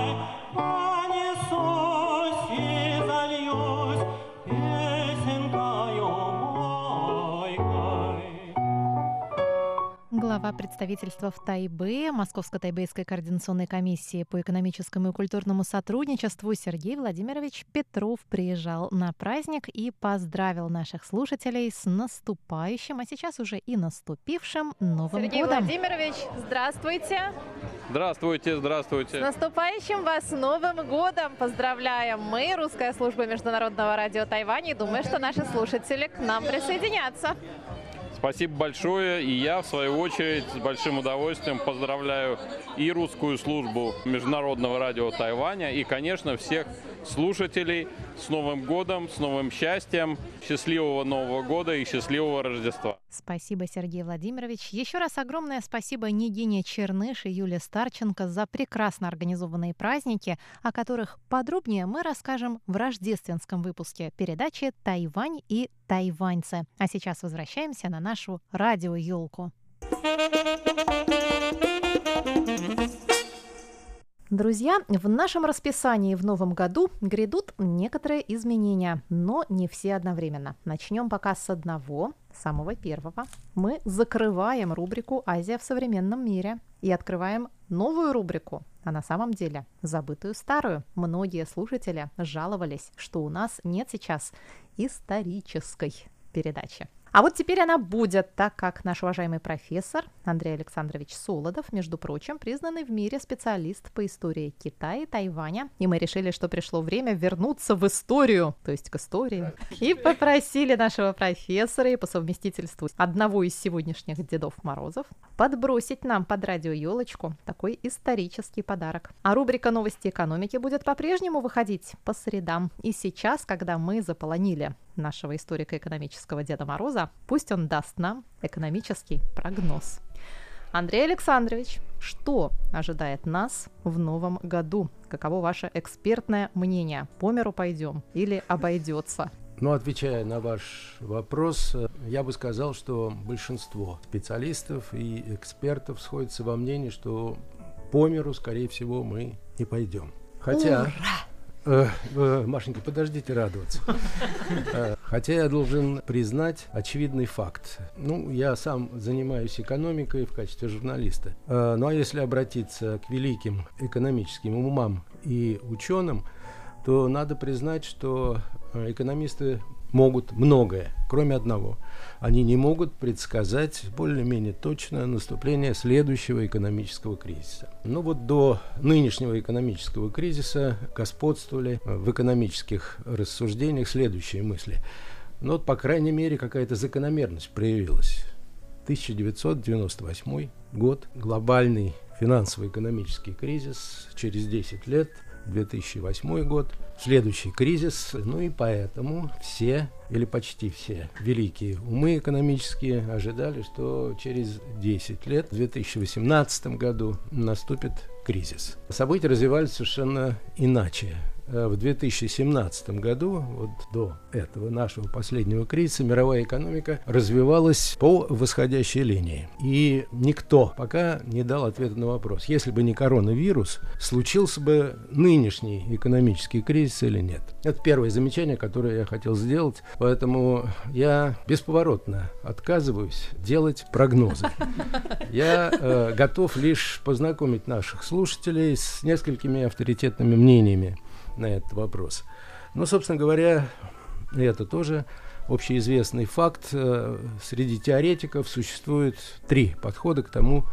S2: глава представительства в Тайбе Московско-Тайбейской координационной комиссии по экономическому и культурному сотрудничеству Сергей Владимирович Петров приезжал на праздник и поздравил наших слушателей с наступающим, а сейчас уже и наступившим Новым
S20: Сергей
S2: годом.
S20: Владимирович, здравствуйте!
S21: Здравствуйте, здравствуйте.
S20: С наступающим вас Новым годом! Поздравляем мы, Русская служба международного радио Тайваня, и думаю, что наши слушатели к нам присоединятся.
S21: Спасибо большое. И я, в свою очередь, с большим удовольствием поздравляю и русскую службу Международного радио Тайваня, и, конечно, всех слушателей с Новым годом, с новым счастьем, счастливого Нового года и счастливого Рождества.
S2: Спасибо, Сергей Владимирович. Еще раз огромное спасибо Нигине Черныш и Юле Старченко за прекрасно организованные праздники, о которых подробнее мы расскажем в рождественском выпуске передачи «Тайвань и тайваньцы». А сейчас возвращаемся на нашу радио-елку. Друзья, в нашем расписании в новом году грядут некоторые изменения, но не все одновременно. Начнем пока с одного, самого первого. Мы закрываем рубрику «Азия в современном мире» и открываем новую рубрику, а на самом деле забытую старую. Многие слушатели жаловались, что у нас нет сейчас исторической передачи. А вот теперь она будет, так как наш уважаемый профессор Андрей Александрович Солодов, между прочим, признанный в мире специалист по истории Китая и Тайваня. И мы решили, что пришло время вернуться в историю, то есть к истории. И попросили нашего профессора и по совместительству одного из сегодняшних Дедов Морозов подбросить нам под радио елочку такой исторический подарок. А рубрика «Новости экономики» будет по-прежнему выходить по средам. И сейчас, когда мы заполонили нашего историка экономического Деда Мороза, пусть он даст нам экономический прогноз. Андрей Александрович, что ожидает нас в новом году? Каково ваше экспертное мнение? По миру пойдем или обойдется?
S8: Ну, отвечая на ваш вопрос, я бы сказал, что большинство специалистов и экспертов сходятся во мнении, что по миру, скорее всего, мы не пойдем. Хотя...
S2: Ура!
S8: Э, э, Машенька, подождите радоваться. Э, Хотя я должен признать очевидный факт. Ну, я сам занимаюсь экономикой в качестве журналиста. Э, Ну а если обратиться к великим экономическим умам и ученым, то надо признать, что э, экономисты могут многое, кроме одного. Они не могут предсказать более-менее точно наступление следующего экономического кризиса. Ну вот до нынешнего экономического кризиса господствовали в экономических рассуждениях следующие мысли. Ну вот, по крайней мере, какая-то закономерность проявилась. 1998 год, глобальный финансово-экономический кризис, через 10 лет, 2008 год, следующий кризис, ну и поэтому все, или почти все, великие умы экономические ожидали, что через 10 лет, в 2018 году, наступит кризис. События развивались совершенно иначе в 2017 году, вот до этого нашего последнего кризиса, мировая экономика развивалась по восходящей линии. И никто пока не дал ответа на вопрос, если бы не коронавирус, случился бы нынешний экономический кризис или нет. Это первое замечание, которое я хотел сделать, поэтому я бесповоротно отказываюсь делать прогнозы. Я э, готов лишь познакомить наших слушателей с несколькими авторитетными мнениями на этот вопрос. Но, собственно говоря, это тоже общеизвестный факт. Э, Среди теоретиков существует три подхода к тому,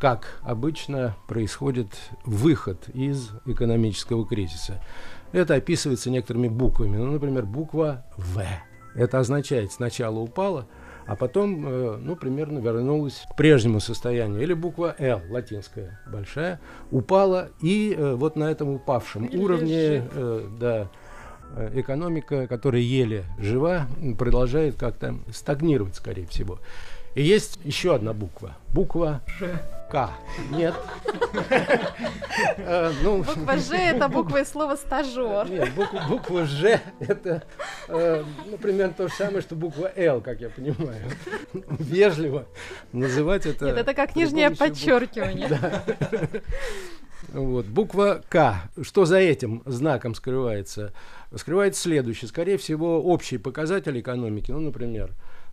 S8: как обычно происходит выход из экономического кризиса. Это описывается некоторыми буквами. Ну, например, буква В. Это означает, сначала упала, а потом, э, ну, примерно вернулась к прежнему состоянию. Или буква Л, латинская, большая, упала, и э, вот на этом упавшем
S20: Лежит.
S8: уровне, э, да, экономика, которая еле жива, продолжает как-то стагнировать, скорее всего. И есть еще одна буква. Буква
S2: Ж.
S8: К. Нет. Э, ну,
S2: Буква Ж это буква из слова стажер.
S8: Нет, буква, Ж это, э, например, то же самое, что буква Л, как я понимаю. Вежливо называть это.
S2: Нет, это как нижнее подчеркивание.
S8: Вот. Буква К. Что за этим знаком скрывается? Скрывается следующее. Скорее всего, общий показатель экономики, ну, например,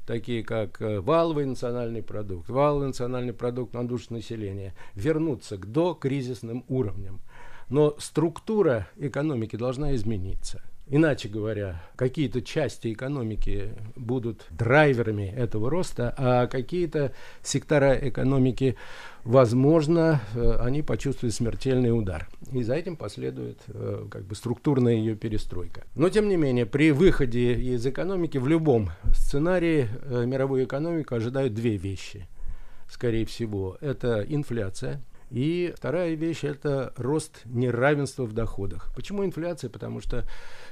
S8: такие как э, валовый национальный продукт, валовый национальный продукт на душу населения, вернуться к докризисным уровням. Но структура экономики должна измениться. Иначе говоря, какие-то части экономики будут драйверами этого роста, а какие-то сектора экономики, возможно, э, они почувствуют смертельный удар. И за этим последует э, как бы структурная ее перестройка. Но, тем не менее, при выходе из экономики в любом сценарии э, мировую экономику ожидают две вещи. Скорее всего, это инфляция, и вторая вещь – это рост неравенства в доходах. Почему инфляция? Потому что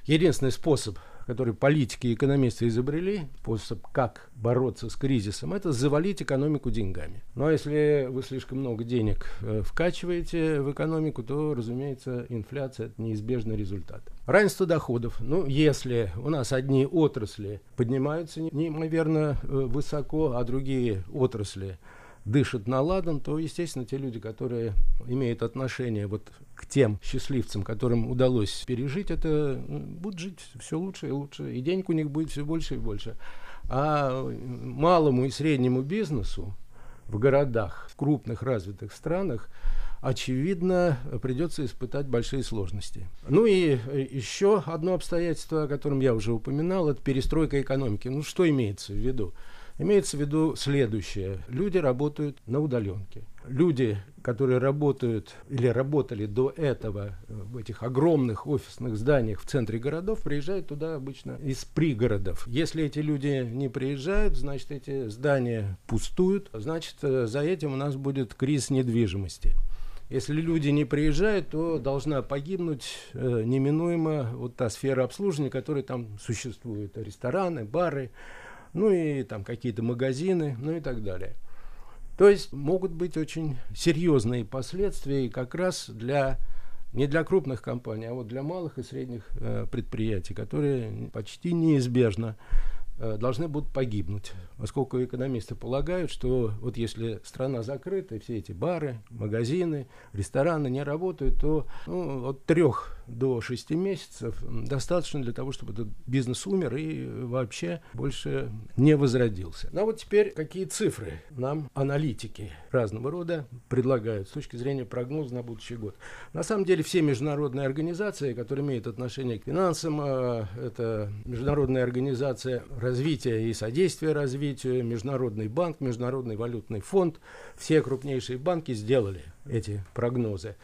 S8: единственный способ, который политики и экономисты изобрели, способ, как бороться с кризисом, это завалить экономику деньгами. Но ну, а если вы слишком много денег э, вкачиваете в экономику, то, разумеется, инфляция – это неизбежный результат. Равенство доходов. Ну, если у нас одни отрасли поднимаются неимоверно э, высоко, а другие отрасли – дышит на ладан, то, естественно, те люди, которые имеют отношение вот к тем счастливцам, которым удалось пережить это, будут жить все лучше и лучше, и денег у них будет все больше и больше. А малому и среднему бизнесу в городах, в крупных развитых странах, очевидно, придется испытать большие сложности. Ну и еще одно обстоятельство, о котором я уже упоминал, это перестройка экономики. Ну что имеется в виду? Имеется в виду следующее. Люди работают на удаленке. Люди, которые работают или работали до этого в этих огромных офисных зданиях в центре городов, приезжают туда обычно из пригородов. Если эти люди не приезжают, значит, эти здания пустуют, значит, э, за этим у нас будет кризис недвижимости. Если люди не приезжают, то должна погибнуть э, неминуемо вот та сфера обслуживания, которая там существует. Рестораны, бары, ну и там какие-то магазины, ну и так далее. То есть могут быть очень серьезные последствия как раз для не для крупных компаний, а вот для малых и средних э, предприятий, которые почти неизбежно Э, должны будут погибнуть. Поскольку экономисты полагают, что вот если страна закрыта, и все эти бары, магазины, рестораны не работают, то ну, от трех до шести месяцев достаточно для того, чтобы этот бизнес умер и вообще больше не возродился. Ну а вот теперь какие цифры нам аналитики разного рода предлагают с точки зрения прогноза на будущий год. На самом деле все международные организации, которые имеют отношение к финансам, э, это Международная организация развития и содействия развитию, Международный банк, Международный валютный фонд, все крупнейшие банки сделали эти прогнозы.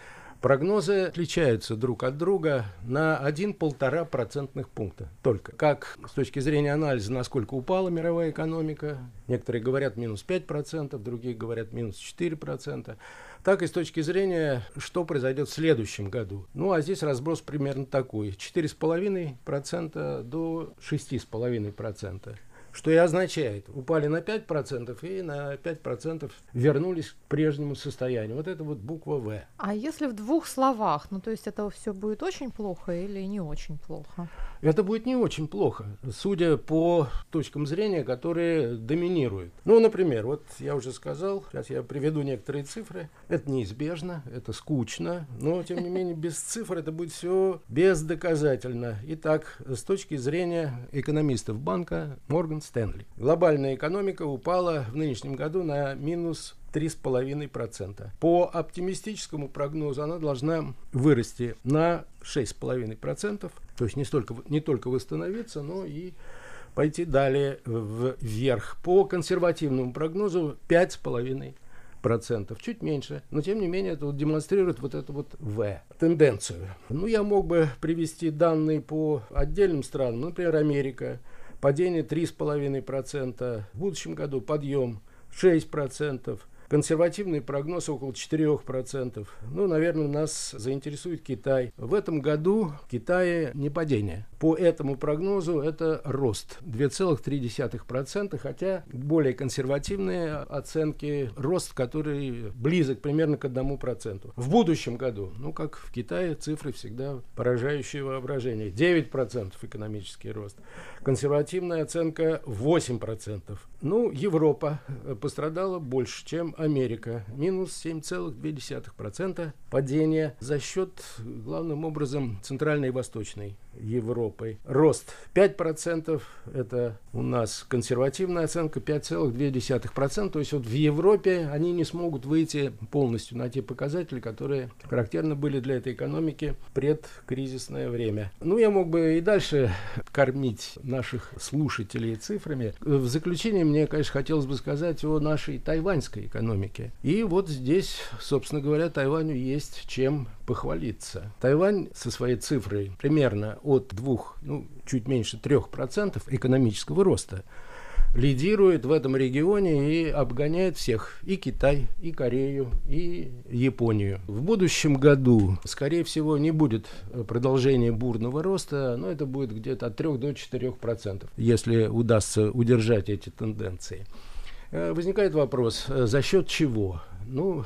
S8: Прогнозы отличаются друг от друга на 1-1,5 процентных пункта только. Как с точки зрения анализа, насколько упала мировая экономика, некоторые говорят минус 5%, другие говорят минус 4%, так и с точки зрения, что произойдет в следующем году. Ну, а здесь разброс примерно такой. 4,5% до 6,5% что и означает, упали на 5% и на 5% вернулись к прежнему состоянию. Вот это вот буква В.
S2: А если в двух словах, ну то есть это все будет очень плохо или не очень плохо?
S8: Это будет не очень плохо, судя по точкам зрения, которые доминируют. Ну, например, вот я уже сказал, сейчас я приведу некоторые цифры. Это неизбежно, это скучно, но тем не менее без цифр это будет все бездоказательно. Итак, с точки зрения экономистов банка Морган Стэнли. Глобальная экономика упала в нынешнем году на минус 3,5%. По оптимистическому прогнозу она должна вырасти на 6,5%, то есть не, столько, не только восстановиться, но и пойти далее вверх. По консервативному прогнозу 5,5% процентов, чуть меньше, но тем не менее это вот демонстрирует вот эту вот В, тенденцию. Ну, я мог бы привести данные по отдельным странам, например, Америка, падение 3,5%, в будущем году подъем 6%, Консервативный прогноз около 4%. Ну, наверное, нас заинтересует Китай. В этом году в Китае не падение. По этому прогнозу это рост 2,3%, хотя более консервативные оценки рост, который близок примерно к 1%. В будущем году, ну, как в Китае, цифры всегда поражающие воображение. 9% экономический рост. Консервативная оценка 8%. Ну, Европа пострадала больше, чем Америка. Минус 7,2% падения за счет, главным образом, Центральной и Восточной Европой. Рост 5%, это у нас консервативная оценка 5,2%. То есть вот в Европе они не смогут выйти полностью на те показатели, которые характерны были для этой экономики предкризисное время. Ну, я мог бы и дальше кормить наших слушателей цифрами. В заключение мне, конечно, хотелось бы сказать о нашей тайваньской экономике. И вот здесь, собственно говоря, Тайваню есть чем похвалиться. Тайвань со своей цифрой примерно от двух, ну, чуть меньше трех процентов экономического роста лидирует в этом регионе и обгоняет всех. И Китай, и Корею, и Японию. В будущем году, скорее всего, не будет продолжения бурного роста, но это будет где-то от 3 до 4 процентов, если удастся удержать эти тенденции. Э, возникает вопрос, э, за счет чего? Ну,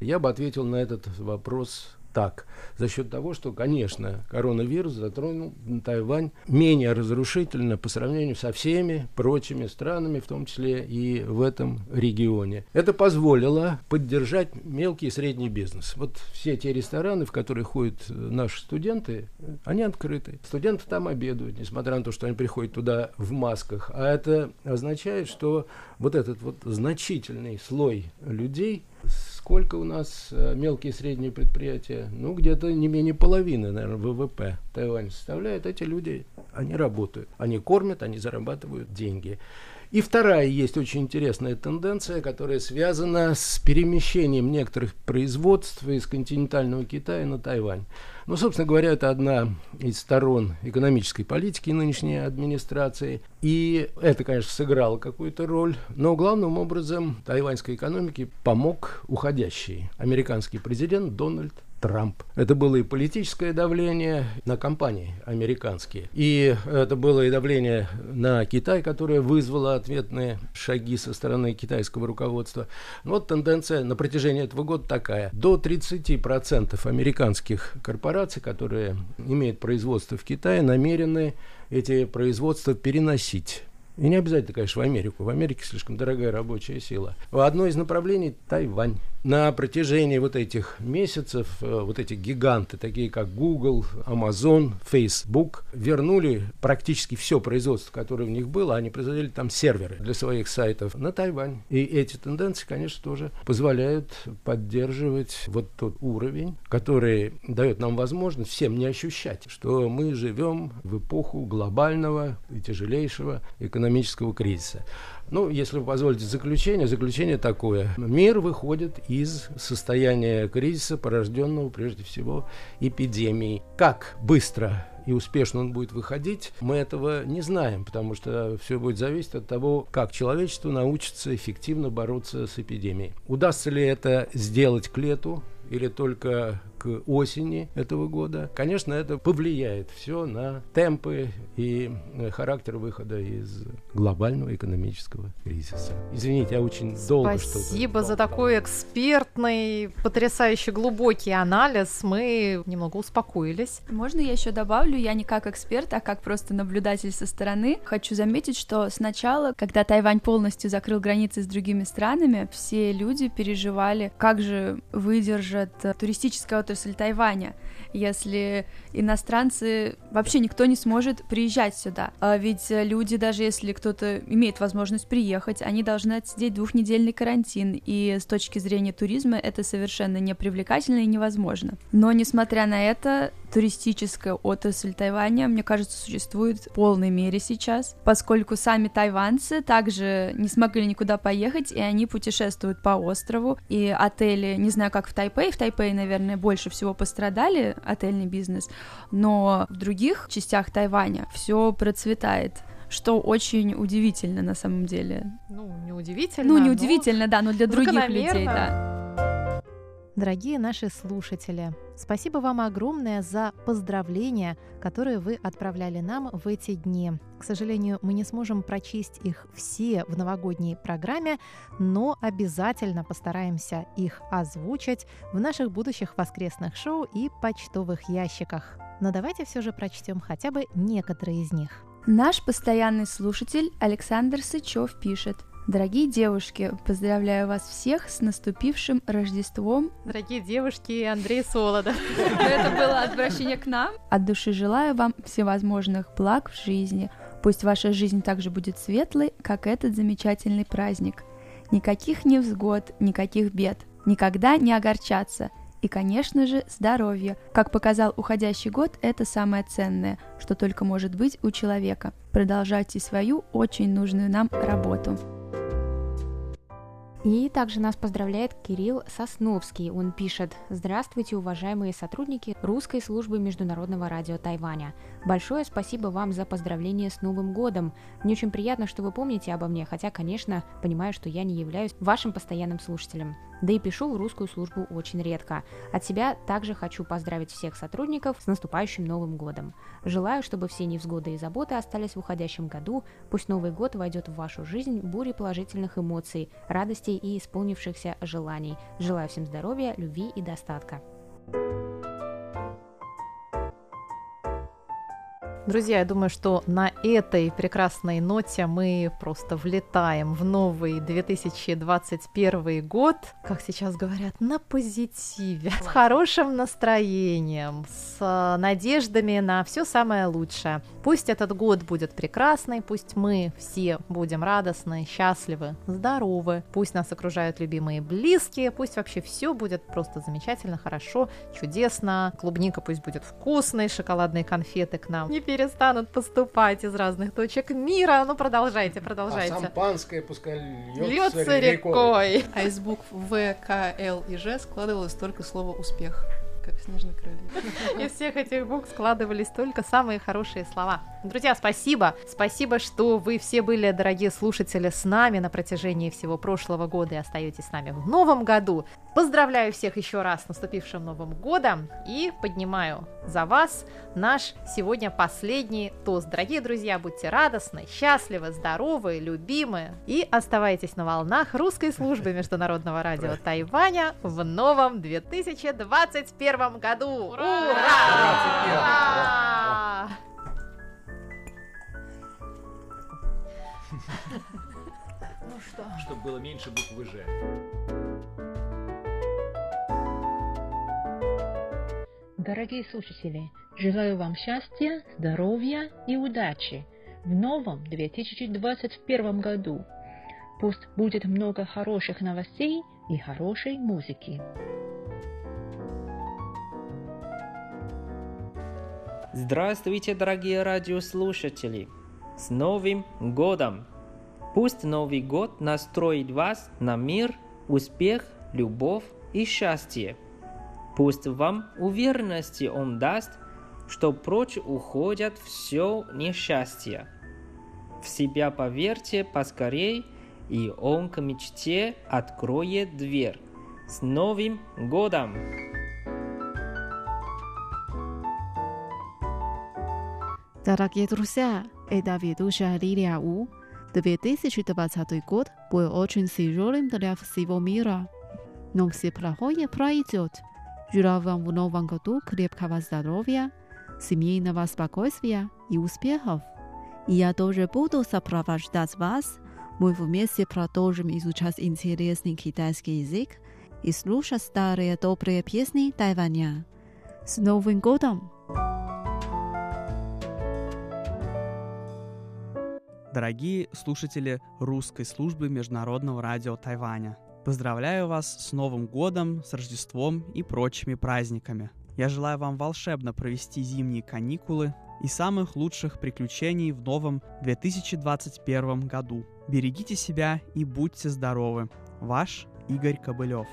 S8: я бы ответил на этот вопрос так. За счет того, что, конечно, коронавирус затронул Тайвань менее разрушительно по сравнению со всеми прочими странами, в том числе и в этом регионе. Это позволило поддержать мелкий и средний бизнес. Вот все те рестораны, в которые ходят наши студенты, они открыты. Студенты там обедают, несмотря на то, что они приходят туда в масках. А это означает, что вот этот вот значительный слой людей – Сколько у нас э, мелкие и средние предприятия? Ну, где-то не менее половины, наверное, ВВП Тайвань составляет. Эти люди, они работают, они кормят, они зарабатывают деньги. И вторая есть очень интересная тенденция, которая связана с перемещением некоторых производств из континентального Китая на Тайвань. Ну, собственно говоря, это одна из сторон экономической политики нынешней администрации. И это, конечно, сыграло какую-то роль. Но главным образом тайваньской экономике помог уходящий американский президент Дональд Трамп. Это было и политическое давление на компании американские. И это было и давление на Китай, которое вызвало ответные шаги со стороны китайского руководства. Вот тенденция на протяжении этого года такая. До 30% американских корпораций, которые имеют производство в Китае, намерены эти производства переносить и не обязательно, конечно, в Америку. В Америке слишком дорогая рабочая сила. Одно из направлений – Тайвань на протяжении вот этих месяцев э, вот эти гиганты, такие как Google, Amazon, Facebook, вернули практически все производство, которое у них было. Они производили там серверы для своих сайтов на Тайвань. И эти тенденции, конечно, тоже позволяют поддерживать вот тот уровень, который дает нам возможность всем не ощущать, что мы живем в эпоху глобального и тяжелейшего экономического кризиса. Ну, если вы позволите заключение, заключение такое. Мир выходит из состояния кризиса, порожденного прежде всего эпидемией. Как быстро и успешно он будет выходить, мы этого не знаем, потому что все будет зависеть от того, как человечество научится эффективно бороться с эпидемией. Удастся ли это сделать к лету или только к осени этого года, конечно, это повлияет все на темпы и э, характер выхода из глобального экономического кризиса. Извините, я очень долго что-то...
S2: Спасибо за такой экспертный, потрясающе глубокий анализ. Мы немного успокоились.
S5: Можно я еще добавлю? Я не как эксперт, а как просто наблюдатель со стороны. Хочу заметить, что сначала, когда Тайвань полностью закрыл границы с другими странами, все люди переживали, как же выдержат туристическая отрасль отрасль Тайваня, если иностранцы вообще никто не сможет приезжать сюда. А ведь люди, даже если кто-то имеет возможность приехать, они должны отсидеть двухнедельный карантин, и с точки зрения туризма это совершенно непривлекательно и невозможно. Но несмотря на это, туристическая отрасль Тайваня, мне кажется, существует в полной мере сейчас, поскольку сами тайванцы также не смогли никуда поехать, и они путешествуют по острову, и отели, не знаю, как в Тайпэй, в Тайпэй, наверное, больше всего пострадали отельный бизнес, но в других частях Тайваня все процветает что очень удивительно на самом деле.
S2: Ну, не удивительно.
S5: Ну, не удивительно, да, но для других людей, да.
S20: Дорогие наши слушатели, спасибо вам огромное за поздравления, которые вы отправляли нам в эти дни. К сожалению, мы не сможем прочесть их все в новогодней программе, но обязательно постараемся их озвучить в наших будущих воскресных шоу и почтовых ящиках. Но давайте все же прочтем хотя бы некоторые из них.
S5: Наш постоянный слушатель Александр Сычев пишет – Дорогие девушки, поздравляю вас всех с наступившим Рождеством.
S2: Дорогие девушки, Андрей Солодов.
S5: Это было обращение к нам. От души желаю вам всевозможных благ в жизни. Пусть ваша жизнь также будет светлой, как этот замечательный праздник. Никаких невзгод, никаких бед. Никогда не огорчаться. И, конечно же, здоровье. Как показал уходящий год, это самое ценное, что только может быть у человека. Продолжайте свою очень нужную нам работу.
S4: И также нас поздравляет Кирилл Сосновский. Он пишет «Здравствуйте, уважаемые сотрудники русской службы Международного радио Тайваня. Большое спасибо вам за поздравление с Новым годом. Мне очень приятно, что вы помните обо мне, хотя, конечно, понимаю, что я не являюсь вашим постоянным слушателем. Да и пишу в русскую службу очень редко. От себя также хочу поздравить всех сотрудников с наступающим Новым годом. Желаю, чтобы все невзгоды и заботы остались в уходящем году. Пусть Новый год войдет в вашу жизнь бурей положительных эмоций, радостей и исполнившихся желаний. Желаю всем здоровья, любви и достатка.
S2: Друзья, я думаю, что на этой прекрасной ноте мы просто влетаем в новый 2021 год, как сейчас говорят, на позитиве, с хорошим настроением, с надеждами на все самое лучшее. Пусть этот год будет прекрасный, пусть мы все будем радостны, счастливы, здоровы, пусть нас окружают любимые близкие, пусть вообще все будет просто замечательно, хорошо, чудесно, клубника пусть будет вкусной, шоколадные конфеты к нам. Не перестанут поступать из разных точек мира. Ну, продолжайте, продолжайте.
S8: А шампанское пускай льется,
S2: Льется рекой.
S10: А из букв В, К, Л и Ж складывалось только слово «успех», как снежный крылья.
S2: Из всех этих букв складывались только самые хорошие слова. Друзья, спасибо. Спасибо, что вы все были, дорогие слушатели, с нами на протяжении всего прошлого года и остаетесь с нами в новом году. Поздравляю всех еще раз с наступившим Новым годом и поднимаю за вас наш сегодня последний тост. Дорогие друзья, будьте радостны, счастливы, здоровы, любимы и оставайтесь на волнах русской службы Международного радио Тайваня в новом 2021 году. Ура! Ура! Ну что?
S9: Чтобы было меньше буквы «Ж».
S22: Дорогие слушатели, желаю вам счастья, здоровья и удачи в новом 2021 году. Пусть будет много хороших новостей и хорошей музыки.
S23: Здравствуйте, дорогие радиослушатели! С Новым годом! Пусть Новый год настроит вас на мир, успех, любовь и счастье. Пусть вам уверенности Он даст, что прочь уходят все несчастья. В себя поверьте поскорей, и Он к мечте откроет дверь. С Новым годом!
S24: Дорогие друзья, это ведущая Лилия У. 2020 год был очень тяжелым для всего мира. Но все плохое пройдет. Желаю вам в новом году крепкого здоровья, семейного спокойствия и успехов. И я тоже буду сопровождать вас. Мы вместе продолжим изучать интересный китайский язык и слушать старые добрые песни Тайваня. С Новым годом!
S25: Дорогие слушатели русской службы Международного радио Тайваня, поздравляю вас с Новым годом, с Рождеством и прочими праздниками. Я желаю вам волшебно провести зимние каникулы и самых лучших приключений в новом 2021 году. Берегите себя и будьте здоровы. Ваш Игорь Кобылев.